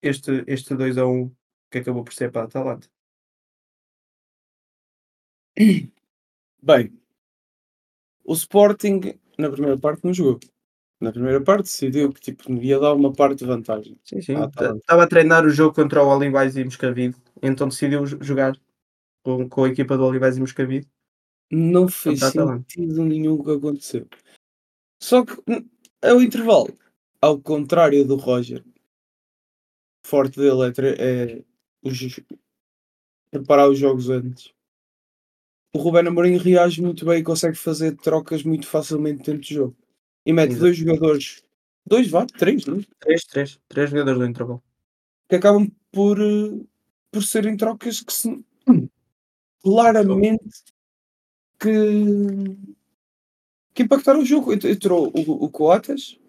este, este 2 a 1 que acabou por ser para a Atalanta. [coughs] Bem, o Sporting na primeira parte não jogou. Na primeira parte decidiu que tipo, ia dar uma parte de vantagem. Sim, sim. Estava a treinar o jogo contra o Olivais e Moscavide, então decidiu jogar com, com a equipa do Olivais e Moscavide. Não fez sentido nenhum o que aconteceu. Só que é o intervalo. Ao contrário do Roger, forte dele é, é os, preparar os jogos antes. O Ruben Amorim reage muito bem e consegue fazer trocas muito facilmente dentro do jogo. E mete Exato. dois jogadores, dois, vá, três, não? É? Três, três, três jogadores do intervalo. Que acabam por, eh, por serem trocas que se, claramente que, que impactaram o jogo. Entrou o, o Coates,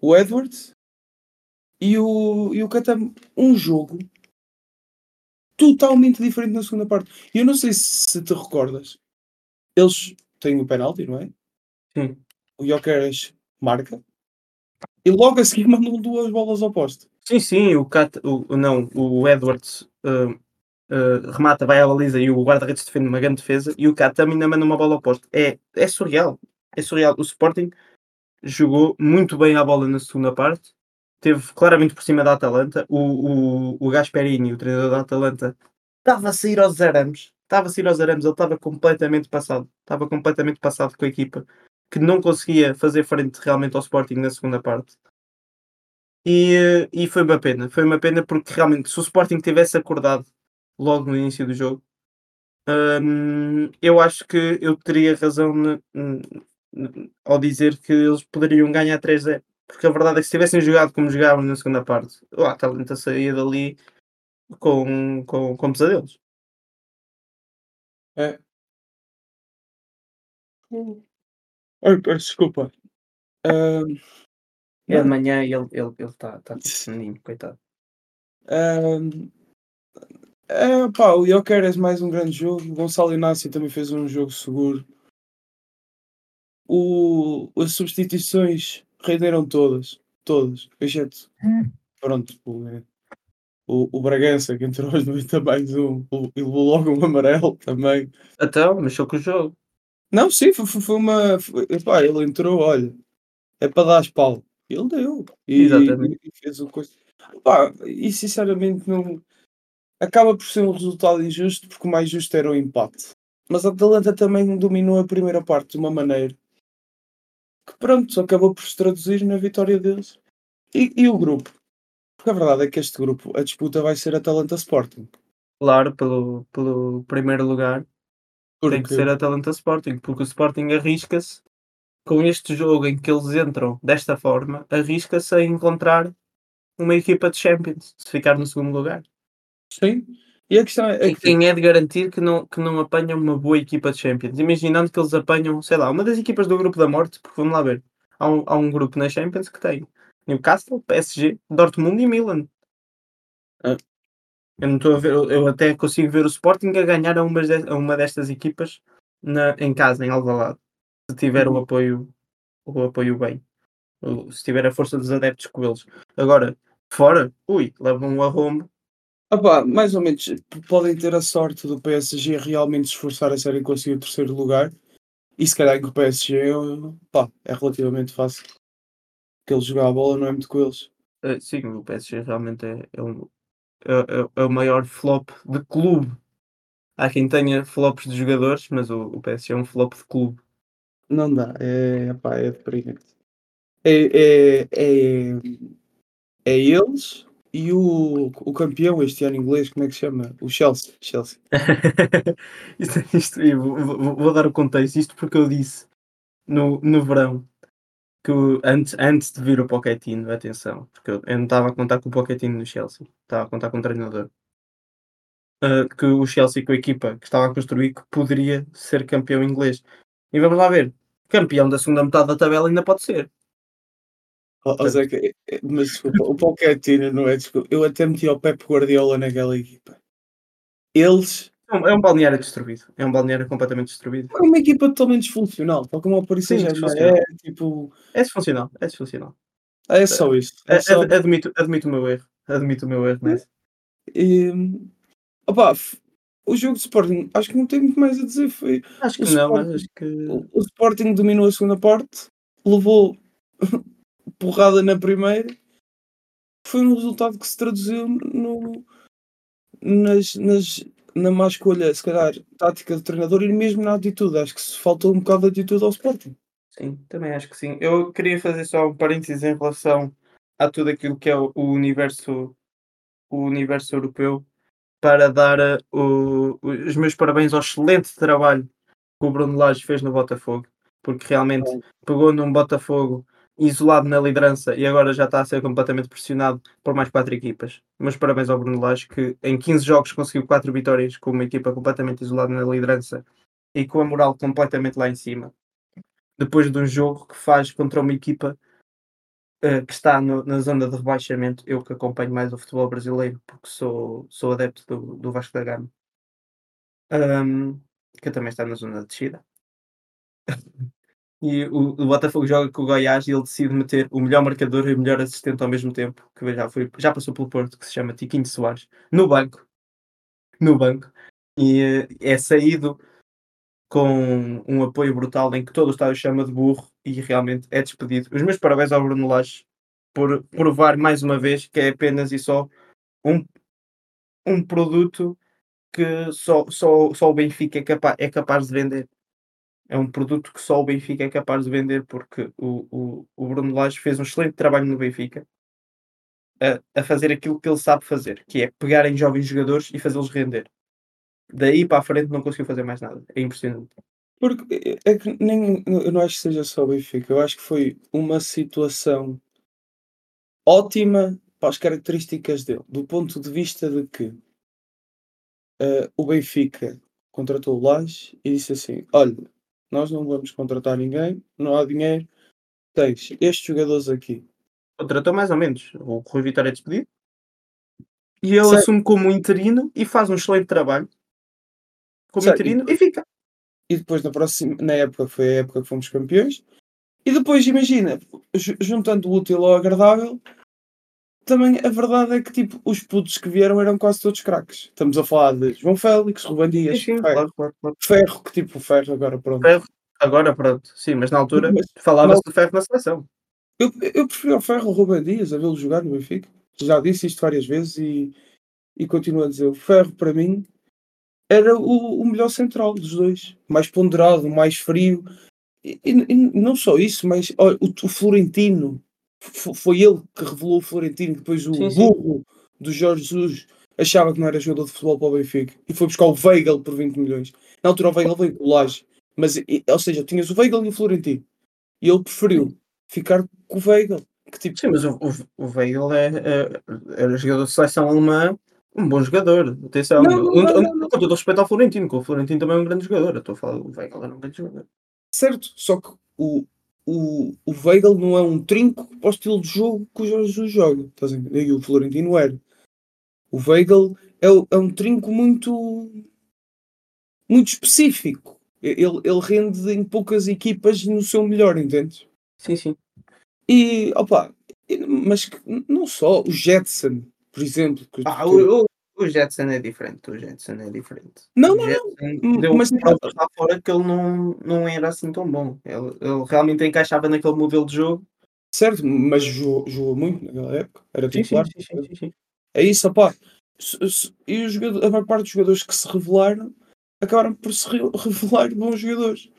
o Edwards e o, e o Catam. Um jogo totalmente diferente na segunda parte. E eu não sei se te recordas, eles têm o penalti, não é? Sim. O Jokeres marca e logo a seguir [laughs] mandam duas bolas ao poste. Sim, sim, o, Cat, o não, o Edwards uh, uh, remata, vai à baliza e o guarda-redes defende uma grande defesa e o Katam ainda manda uma bola ao posto. É, é surreal. É surreal. O Sporting jogou muito bem a bola na segunda parte, teve claramente por cima da Atalanta. O, o, o Gasperini, o treinador da Atalanta, estava a sair aos arames. Estava a sair aos arames, ele estava completamente passado. Estava completamente passado com a equipa que não conseguia fazer frente realmente ao Sporting na segunda parte. E, e foi uma pena, foi uma pena porque realmente se o Sporting tivesse acordado logo no início do jogo. Um, eu acho que eu teria razão ne, ne, ao dizer que eles poderiam ganhar 3-0. Porque a verdade é que se tivessem jogado como jogavam na segunda parte, o Atalanta saía dali com, com, com pesadelos. É. Ai, desculpa. Um, é de manhã e ele está ele, ele tá, tá tipo coitado. Um, é, pá, o Jokeres mais um grande jogo. O Gonçalo Inácio também fez um jogo seguro. O, as substituições renderam todas. Todas. Exceto. Hum. Pronto. O, o, o Bragança, que entrou aos 90 mais um, e levou logo um amarelo também. Então, mexeu com o jogo. Não, sim, foi, foi uma. Foi, epá, ele entrou, olha, é para dar as pau. Ele deu. E, Exatamente. e fez o coisa. Epá, e sinceramente não. Acaba por ser um resultado injusto, porque o mais justo era o empate. Mas a Atalanta também dominou a primeira parte de uma maneira que, pronto, acabou por se traduzir na vitória deles. E, e o grupo? Porque a verdade é que este grupo, a disputa vai ser Atalanta Sporting. Claro, pelo, pelo primeiro lugar tem que Porque ser Atalanta Sporting, porque o Sporting arrisca-se com este jogo em que eles entram desta forma, arrisca-se a encontrar uma equipa de Champions, se ficar no segundo lugar. Sim. E a questão é E que quem é de garantir que não, que não apanham uma boa equipa de Champions? Imaginando que eles apanham, sei lá, uma das equipas do grupo da morte, porque vamos lá ver, há um, há um grupo na Champions que tem Newcastle, PSG, Dortmund e Milan. Ah. Eu não estou a ver, eu até consigo ver o Sporting a ganhar a uma, de- a uma destas equipas na, em casa, em Alvalade, se tiver o Uhum. apoio, o apoio bem, O- se tiver a força dos adeptos com eles. Agora, fora, ui, levam um arrombo. Opá, mais ou menos, podem ter a sorte do PSG realmente esforçar a serem conseguir o terceiro lugar. E se calhar que o PSG pá, é relativamente fácil. Que ele jogar a bola não é muito com eles. Eh, sim, o PSG realmente é, é, um, é, é- é o maior flop de clube. Há quem tenha flops de jogadores, mas o, o PSG é um flop de clube. Não dá, é, pá, é deprimente. É, é, é, é eles e o, o campeão este ano inglês, como é que se chama? O Chelsea. Chelsea. [laughs] isto, isto- vou, vou- dar o contexto, isto porque eu disse no, no verão que antes, antes de vir o Pochettino, atenção, porque eu, eu não estava a contar com o Pochettino no Chelsea, estava a contar com o treinador. ah, que o Chelsea com a equipa que estava a construir que poderia ser campeão inglês. E vamos lá ver, campeão da segunda metade da tabela ainda pode ser. Ó- ó, Zeca, é- é- mas desculpa, o Pochettino não é desculpa. Eu até meti o Pep Guardiola naquela equipa. Eles É um, é balneário destruído, é um balneário completamente destruído. é uma equipa totalmente disfuncional, tal como o Paris Saint-Germain é, tipo, É disfuncional, é disfuncional. é só isso. A- É só, ad- admito, admito o meu erro, admito o meu erro nessa. e, opá, f- o jogo de Sporting, acho que não tem muito mais a dizer. Foi, Acho O que não, mas Sporting- acho que. o, o Sporting dominou a segunda parte, levou porrada na primeira. Foi um resultado que se traduziu no, nas, nas, na má escolha, se calhar, tática do treinador e mesmo na atitude. Acho que se faltou um bocado de atitude ao Sporting. Sim, também acho que sim. Eu queria fazer só um parênteses em relação a tudo aquilo que é o, o universo, o universo europeu, para dar eh, o- os meus parabéns ao excelente trabalho que o Bruno Lage fez no Botafogo, porque realmente pegou num Botafogo isolado na liderança e agora já está a ser completamente pressionado por mais quatro equipas. Meus parabéns ao Bruno Lage, que em 15 jogos conseguiu quatro vitórias com uma equipa completamente isolada na liderança e com a moral completamente lá em cima depois de um jogo que faz contra uma equipa eh, que está no- na zona de rebaixamento, eu que acompanho mais o futebol brasileiro, porque sou, sou adepto do, do Vasco da Gama, Ahm, que também está na zona de descida. [laughs] E o, o Botafogo joga com o Goiás e ele decide meter o melhor marcador e o melhor assistente ao mesmo tempo, que já, foi, já passou pelo Porto, que se chama Tiquinho Soares, no banco. No banco. E eh, é saído com um apoio brutal em que todo o estádio chama de burro e realmente é despedido. Os meus parabéns ao Bruno Lage por provar mais uma vez que é apenas e só um, um produto que só, só, só o Benfica é, capa é capaz de vender. É um produto que só o Benfica é capaz de vender porque o, o, o Bruno Lage fez um excelente trabalho no Benfica a, a fazer aquilo que ele sabe fazer, que é pegar em jovens jogadores e fazê-los render. Daí para a frente não conseguiu fazer mais nada. É impressionante. Porque é que nem, eu não acho que seja só o Benfica, eu acho que foi uma situação ótima para as características dele, do ponto de vista de que eh, o Benfica contratou o Lage e disse assim: Olha, nós não vamos contratar ninguém, não há dinheiro, tens estes jogadores aqui. Contratou mais ou menos. O Rui Vitória é despedido. E ele Certo. assume como interino e faz um excelente trabalho como Certo, interino e fica. E depois na próxima, na época foi a época que fomos campeões. E depois imagina, ju- juntando o útil ao agradável, também a verdade é que tipo, os putos que vieram eram quase todos craques. Estamos a falar de João Félix, Ruben Dias, Sim, sim, Ferro. claro, claro, claro. Ferro, que tipo o Ferro agora pronto. Ferro, agora pronto, sim, mas na altura falava-se do ferro na seleção. Eu, eu prefiro ao Ferro o Ruben Dias a vê-lo jogar no Benfica. Já disse isto várias vezes e, e continuo a dizer. O Ferro, para mim, era o, o melhor central dos dois. Mais ponderado, mais frio. E, e- e não só isso, mas olha, o, o Florentino. Foi ele que revelou o Florentino. Depois o Sim, sim. burro do Jorge Jesus achava que não era jogador de futebol para o Benfica. E foi buscar o Weigl por 20 milhões. Na altura o Weigl veio com o Laje. Mas, ou seja, tinhas o Weigl e o Florentino. E ele preferiu ficar com o Weigl. Que tipo, Sim, mas o, o, o Weigl é, é, era jogador de seleção alemã, um bom jogador. Atenção, Não, não, um- não, um- não, não. com todo o respeito ao Florentino, que o Florentino também é um grande jogador. Eu estou a falar do Weigl, era um grande jogador. Certo, só que o, o, o Weigl não é um trinco para o estilo de jogo que o Jorge Jesus joga. Estás a entender? E o Florentino era. O Weigl é, é um trinco muito, muito específico. Ele, ele rende em poucas equipas no seu melhor, entendes? Sim, sim. E, opa, mas não só, o Jetson, por exemplo. que- Ah, que- o, o, o Jetson é diferente. O Jetson é diferente. Não, o não, Jetson Hum, deu mas- provas lá fora que ele não, não era assim tão bom. Ele, ele realmente encaixava naquele modelo de jogo. certo, mas jogou, jogou muito naquela época. Era titular. sim, sim, sim, sim. É isso, opá. E os jogadores, a maior parte dos jogadores que se revelaram acabaram por se re- revelar bons jogadores.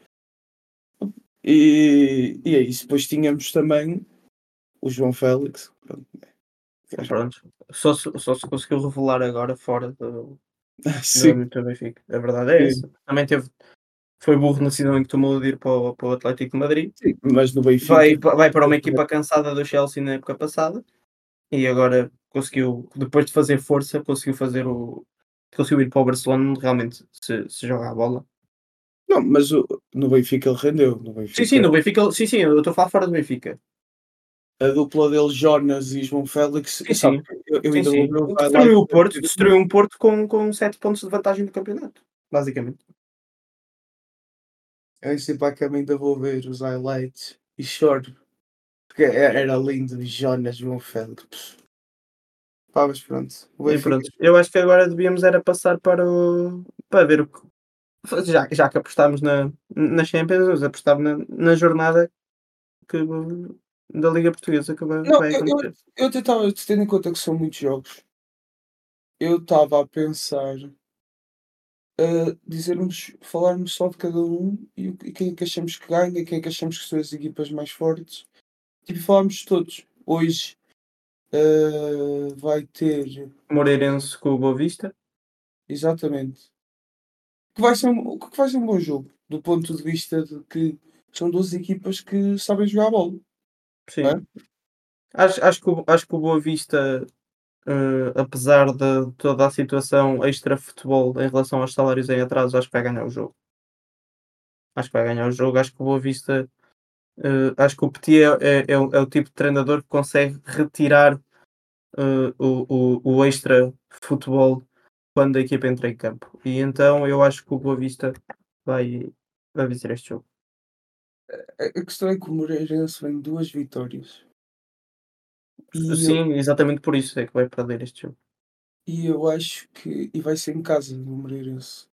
E, e é isso. Depois tínhamos também o João Félix. Pronto. Mas Pronto. Só se, só se conseguiu revelar agora fora do, [laughs] Sim, do, Benfica. A verdade é essa. Também teve. Foi burro na decisão em que tomou de ir para o, para o Atlético de Madrid. sim, mas no Benfica. Vai, vai para uma equipa cansada do Chelsea na época passada e agora conseguiu, depois de fazer força, conseguiu fazer o. Conseguiu ir para o Barcelona realmente se, se joga a bola. Não, mas o- no Benfica ele rendeu. No Benfica, Sim, sim, no Benfica, sim, sim, eu estou a falar fora do Benfica. A dupla dele, Jonas e João Félix. Sim, sabe, sim. Eu, eu Sim, ainda sim. vou ver o Destruiu highlight. o Porto, destruiu um Porto com, com 7 pontos de vantagem no campeonato, basicamente. Eu sempre a caminho ainda vou ver os highlights e choro. Porque é- era lindo, Jonas, João Félix. Pá, mas pronto. E pronto, eu acho que agora devíamos era passar para o para ver o que já, já que apostámos na, na Champions, vamos apostar na, na jornada que, da Liga Portuguesa que vai, Não, vai eu- eu- acontecer. Eu até estava, tendo em conta que são muitos jogos, eu estava a pensar a dizermos, falarmos só de cada um e, e quem é que achamos que ganha, quem é que achamos que são as equipas mais fortes. Tipo, falarmos de todos. Hoje eh, vai ter Moreirense com o Boa Vista. exatamente que vai ser um, que vai ser um bom jogo, do ponto de vista de que são duas equipas que sabem jogar bola. Sim. É? Acho, acho, que, o- acho que o Boa Vista, eh, apesar de toda a situação extra-futebol em relação aos salários em atraso, acho que vai ganhar o jogo. Acho que vai ganhar o jogo. Acho que o Boa Vista, eh, acho que o Petit é, é, é o, é o tipo de treinador que consegue retirar eh, o, o, o extra-futebol quando a equipa entra em campo. E então eu acho que o Boa Vista vai, vai vencer este jogo. A questão é que o Moreirense vem duas vitórias. E eu- Sim, exatamente por isso é que vai perder este jogo. E eu acho que. E vai ser em casa no Moreirense.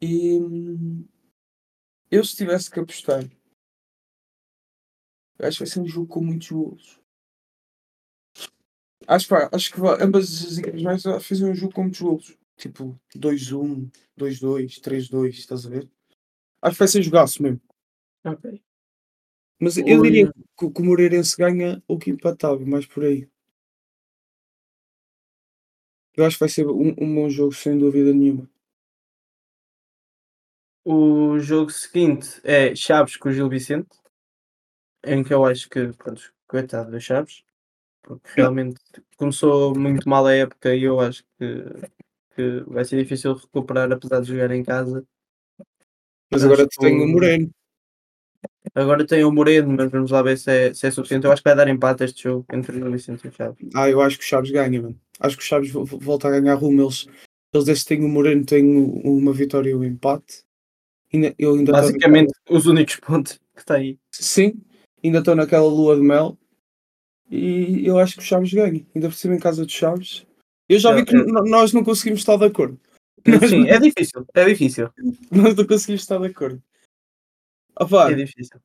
E. Eu, se tivesse que apostar. eu Acho que vai ser um jogo com muitos golos. Acho, pá, acho que ambas as equipas mais fazer um jogo com muitos golos. Tipo 2-1, 2-2, 3-2, estás a ver? Acho que vai ser jogaço mesmo. Ok. Mas eu Oi. diria que, que o Moreirense ganha ou que empatava, mais por aí. Eu acho que vai ser um, um bom jogo, sem dúvida nenhuma. O jogo seguinte é Chaves com o Gil Vicente, em que eu acho que, pronto, coitado dos Chaves, porque realmente começou muito mal a época e eu acho que, que vai ser difícil recuperar, apesar de jogar em casa. Mas Acho agora que tem o o- Moreno. Agora tem o Moreno, mas vamos lá ver se é, se é suficiente. Eu acho que vai dar empate este jogo entre o Vicente e o Chaves. Ah, eu acho que o Chaves ganha, mano. Acho que o Chaves vo- vo- volta a ganhar rumo. Eles, eles desde que têm o Moreno têm uma vitória e um empate. Ainda, eu ainda Basicamente, os únicos pontos que está aí. naquela- sim, ainda estou naquela lua de mel. e eu acho que o Chaves ganha, ainda por cima em casa dos Chaves. Eu já vi que É, nós não conseguimos estar de acordo. sim, [laughs] é difícil, é difícil, [laughs] Nós não conseguimos estar de acordo. Opa, é difícil.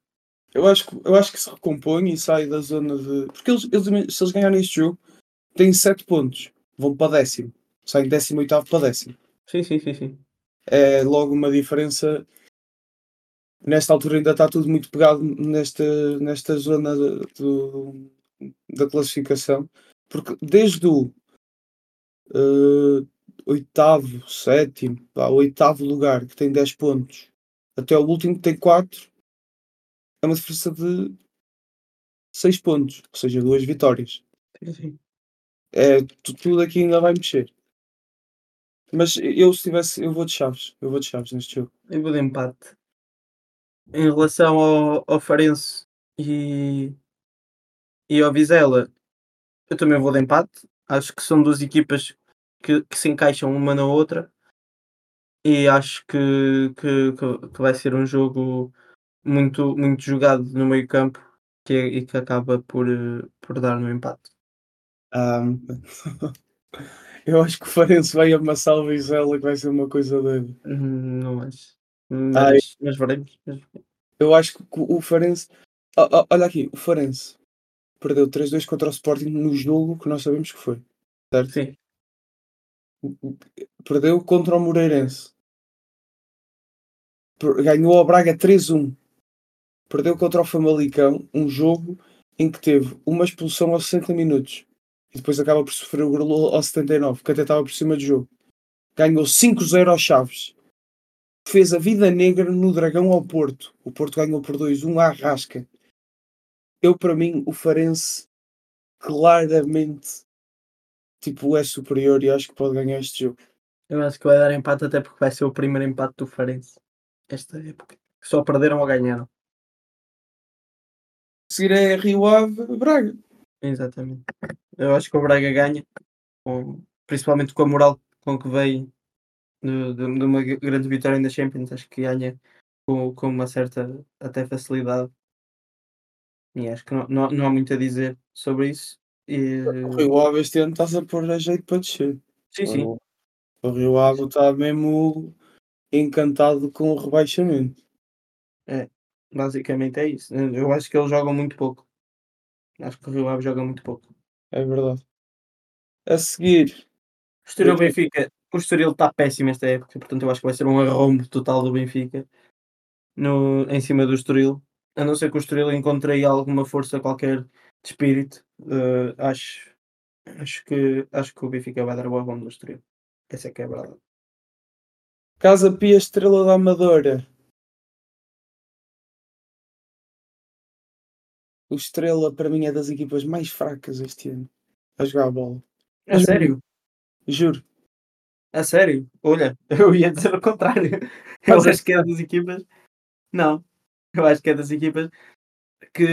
eu, acho, que- eu acho que se recompõe e sai da zona de. Porque eles, eles- se eles ganharem este jogo, têm 7 pontos, vão para décimo. Saem décimo oitavo para décimo. Sim, sim, sim, sim. É logo uma diferença. Nesta altura ainda está tudo muito pegado nesta, nesta zona do, da classificação. Porque desde o eh, oitavo, sétimo, vá, oitavo lugar que tem 10 pontos até o último que tem 4 é uma diferença de 6 pontos, ou seja, duas vitórias. sim. É, tu- tudo aqui ainda vai mexer. Mas eu se tivesse, eu vou de Chaves, eu vou de Chaves neste jogo. Eu vou de empate. Em relação ao, ao Farense e, e ao Vizela, eu também vou de empate. Acho que são duas equipas que, que se encaixam uma na outra e acho que, que, que, vai ser um jogo muito, muito jogado no meio campo que, é- e que acaba por, eh, por dar no empate. Ah, [laughs] eu acho que o Farense vai amassar o Vizela, que vai ser uma coisa doida. Hum, Não acho. Ai. Mas, mas veremos. Eu acho que o Farense. Ah, ah, olha aqui, o Farense perdeu 3-2 contra o Sporting no jogo que nós sabemos que foi. Certo? Sim, Perdeu contra o Moreirense. Ganhou ao Braga 3-1. Perdeu contra o Famalicão um jogo em que teve uma expulsão aos 60 minutos. E depois acaba por sofrer o golo aos 79, que até estava por cima do jogo. Ganhou 5-0 aos Chaves. Fez a vida negra no Dragão ao Porto. O Porto ganhou por 2-1 à Rasca. Eu, para mim, o Farense claramente tipo, é superior e acho que pode ganhar este jogo. eu acho que vai dar empate até porque vai ser o primeiro empate do Farense esta época. Só perderam ou ganharam. Seguir é Rio Ave, Braga. Exatamente. Eu acho que o Braga ganha, com- principalmente com a moral com que veio de, de- de uma grande vitória na Champions. Acho que ganha com, com uma certa até facilidade. E acho que não, não, não há muito a dizer sobre isso. E, O Rio Ave este ano está-se a pôr a jeito para descer. sim, sim. O, o Rio Ave está mesmo encantado com o rebaixamento. Basicamente é isso. Eu acho que eles jogam muito pouco. Acho que o Rio Ave joga muito pouco. É verdade. A seguir, O Estoril bem. Benfica, o Estoril está péssimo esta época, portanto eu acho que vai ser um arrombo total do Benfica no, em cima do Estoril. A não ser que o Estoril encontre aí alguma força qualquer de espírito, eh, acho, acho, que, acho que o Benfica vai dar o arrombo do Estoril. Essa é que é a verdade. Casa Pia Estrela da Amadora. O Estrela, para mim, é das equipas mais fracas este ano a jogar a bola. A Mas- sério? Juro. A sério? Olha, [laughs] eu ia dizer o contrário. Eu Mas é acho que é das equipas. Não, eu acho que é das equipas que,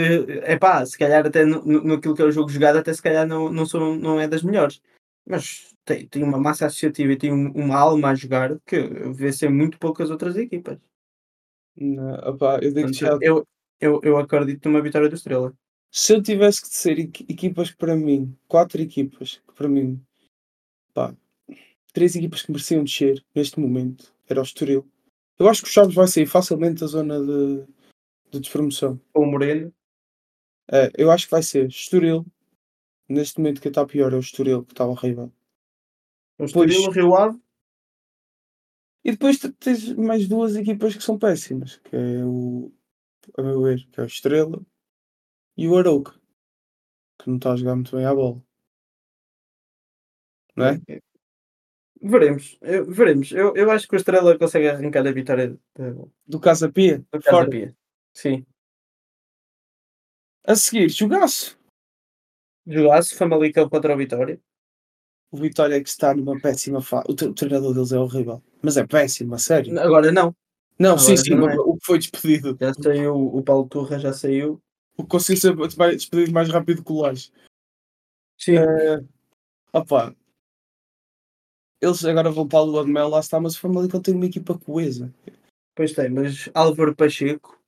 é pá, se calhar até no, no, naquilo que é o jogo jogado, até se calhar não, não, são, não é das melhores. Mas tem, tem uma massa associativa e tem um- uma alma a jogar que vê ser muito poucas outras equipas. Não, opá, eu digo já, Portanto, eu, eu, eu acredito numa vitória do Estrela. se eu tivesse que ser equi- equipas que para mim, quatro equipas que para mim, pá, três equipas que mereciam descer neste momento, era o Estoril. Eu acho que o Chaves vai sair facilmente da zona de, de despromoção. Com o Moreno, É, eu acho que vai ser Estoril. Neste momento que está pior é o Estoril, que está horrível. O Estoril, o Rio Ave, E depois te- tens mais duas equipas que são péssimas, que é o, a meu ver, que é o Estrela e o Arouca, que não está a jogar muito bem à bola. Não é? veremos. Eu, veremos. Eu, eu acho que o Estrela consegue arrancar a vitória do, Do Casa Pia, do Casa. Pia. Sim. A seguir, jogaço. Jogasse Famalicão contra o Vitória. O Vitória é que está numa péssima fase. O, tre- o treinador deles é horrível. Mas é péssimo, a sério. Agora não. Não, agora sim, sim, o- é. o que foi despedido. Já saiu, o Paulo Turra já saiu. O que conseguiu ser mais- despedido mais rápido que o Laje. Sim. Opa. Eles agora vão para a Lua de Mel, lá está, mas o Famalicão tem uma equipa coesa. Pois tem, mas Álvaro Pacheco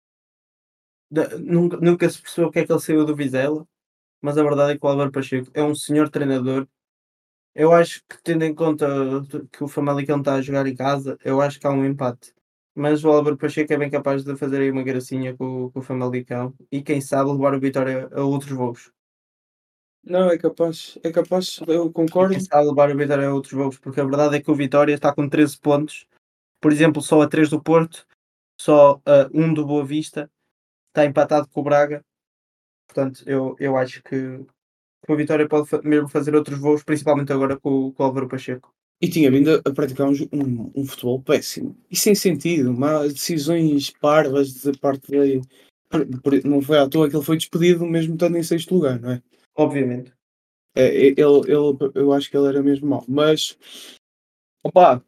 da- nunca, nunca se percebeu o que é que ele saiu do Vizela. mas a verdade é que o Álvaro Pacheco é um senhor treinador. Eu acho que, tendo em conta que o Famalicão está a jogar em casa, eu acho que há um empate. Mas o Álvaro Pacheco é bem capaz de fazer aí uma gracinha com, com o Famalicão e quem sabe levar o Vitória a outros voos. Não, é capaz, é capaz, eu concordo. E quem sabe levar o Vitória a outros voos, porque a verdade é que o Vitória está com 13 pontos, por exemplo, só a 3 do Porto, só a 1 do Boa Vista, está empatado com o Braga. Portanto, eu, eu acho que, que o Vitória pode mesmo fazer outros voos, principalmente agora com, com o Álvaro Pacheco. E tinha vindo a praticar um, um, um, futebol péssimo e sem sentido, má, decisões parvas da parte dele. Não foi à toa que ele foi despedido, mesmo estando em sexto lugar, não é? Obviamente. É, ele, ele, eu acho que ele era mesmo mau. Mas, opa,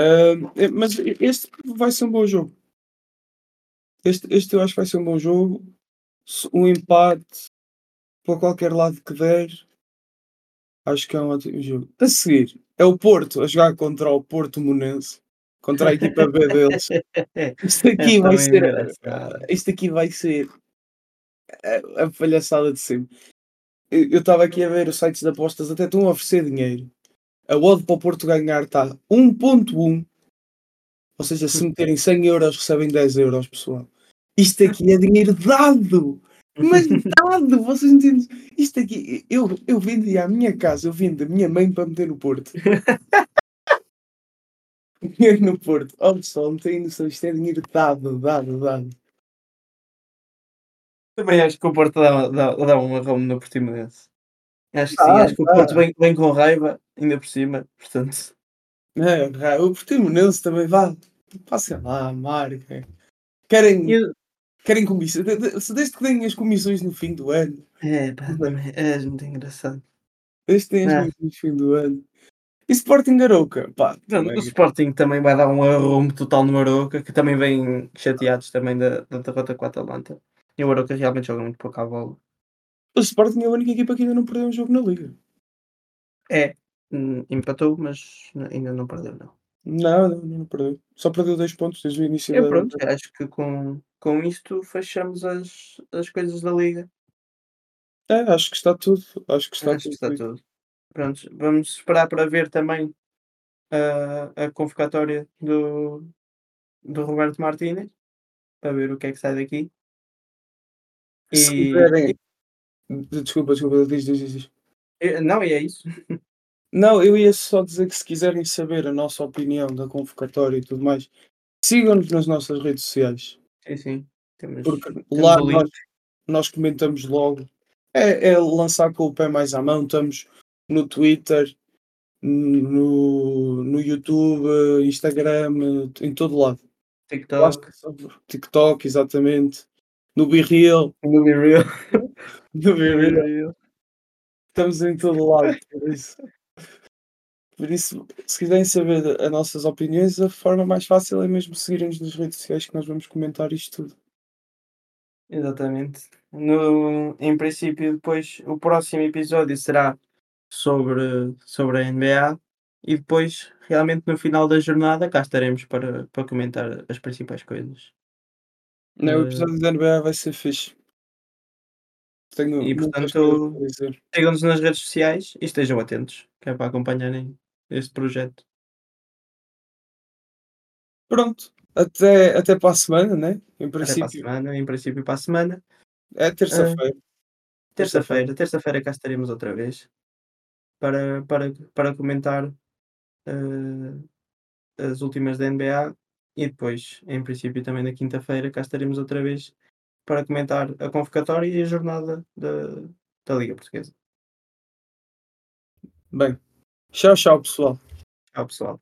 uh, mas este vai ser um bom jogo. Este, este eu acho que vai ser um bom jogo. Um empate para qualquer lado que der. Acho que é um ótimo jogo. A seguir, é o Porto a jogar contra o Porto Monense. Contra a equipa B deles. [laughs] Isto aqui vai ser. Isto aqui vai ser a, a palhaçada de sempre. Eu estava aqui a ver os sites de apostas, até estão a oferecer dinheiro. A odd para o Porto ganhar está 1.1. Ou seja, se meterem 100 euros, recebem 10 euros, pessoal. Isto aqui é dinheiro dado! Mas [laughs] dado! Vocês entendem? Isto aqui, eu, eu vendi à minha casa, eu vendo a minha mãe para meter no Porto. [laughs] dinheiro no Porto. Oh pessoal, não tem noção, isto é dinheiro dado, dado, dado. Também acho que o Porto dá, dá, dá um arramo no Portimonense. Acho que sim, ah, acho que o Porto vem, vem com raiva, ainda por cima, portanto. É, o Portimonense também vá. Passem lá, marca. Querem, eu... querem comissões. Desde que têm as comissões no fim do ano. É, pá, também é muito engraçado. Desde que têm as comissões no fim do ano. E Sporting Arouca, pá. O Sporting também vai dar um arrumo total no Arouca, que também vem chateados também da, da derrota com a Atalanta. E o Aroca realmente joga muito pouco à bola. O Sporting é a única equipa que ainda não perdeu um jogo na Liga. É, hum, empatou, mas ainda não perdeu, não. Não, não, não perdeu. Só perdeu dois pontos desde o início é, da pronto, acho que com, com isto fechamos as, as coisas da Liga. É, acho que está tudo. Acho que está, acho tudo, que está tudo. Pronto, vamos esperar para ver também a, a convocatória do, do Roberto Martínez para ver o que é que sai daqui. Se quiserem. Desculpa, desculpa, diz, diz, diz. Não, e é isso. [laughs] Não, eu ia só dizer que se quiserem saber a nossa opinião da convocatória e tudo mais, sigam-nos nas nossas redes sociais. Sim, sim. Temos, Porque temos lá nós, nós, comentamos logo. É, é, lançar com o pé mais à mão. Estamos no Twitter, no, no YouTube, Instagram, em todo lado. TikTok. TikTok, exatamente no Be Real. [laughs] No Be Real. no Be Real. Estamos em todo lado, por isso. Por isso, se quiserem saber as nossas opiniões, a forma mais fácil é mesmo seguirem-nos nas redes sociais que nós vamos comentar isto tudo. Exatamente. No, em princípio, depois o próximo episódio será sobre, sobre a NBA e depois, realmente, no final da jornada, cá estaremos para, para comentar as principais coisas. Não, o episódio da NBA vai ser fixe. Tenho E portanto, sigam-nos nas redes sociais e estejam atentos, que é para acompanharem este projeto. Pronto, até, até para a semana, né? Em Até para a princípio. semana, em princípio para a semana. É terça-feira. terça-feira, terça-feira cá estaremos outra vez para, para, para comentar eh, as últimas da NBA e depois, em princípio, também na quinta-feira, cá estaremos outra vez para comentar a convocatória e a jornada da, da Liga Portuguesa. Bem, tchau, tchau, pessoal. Tchau, pessoal.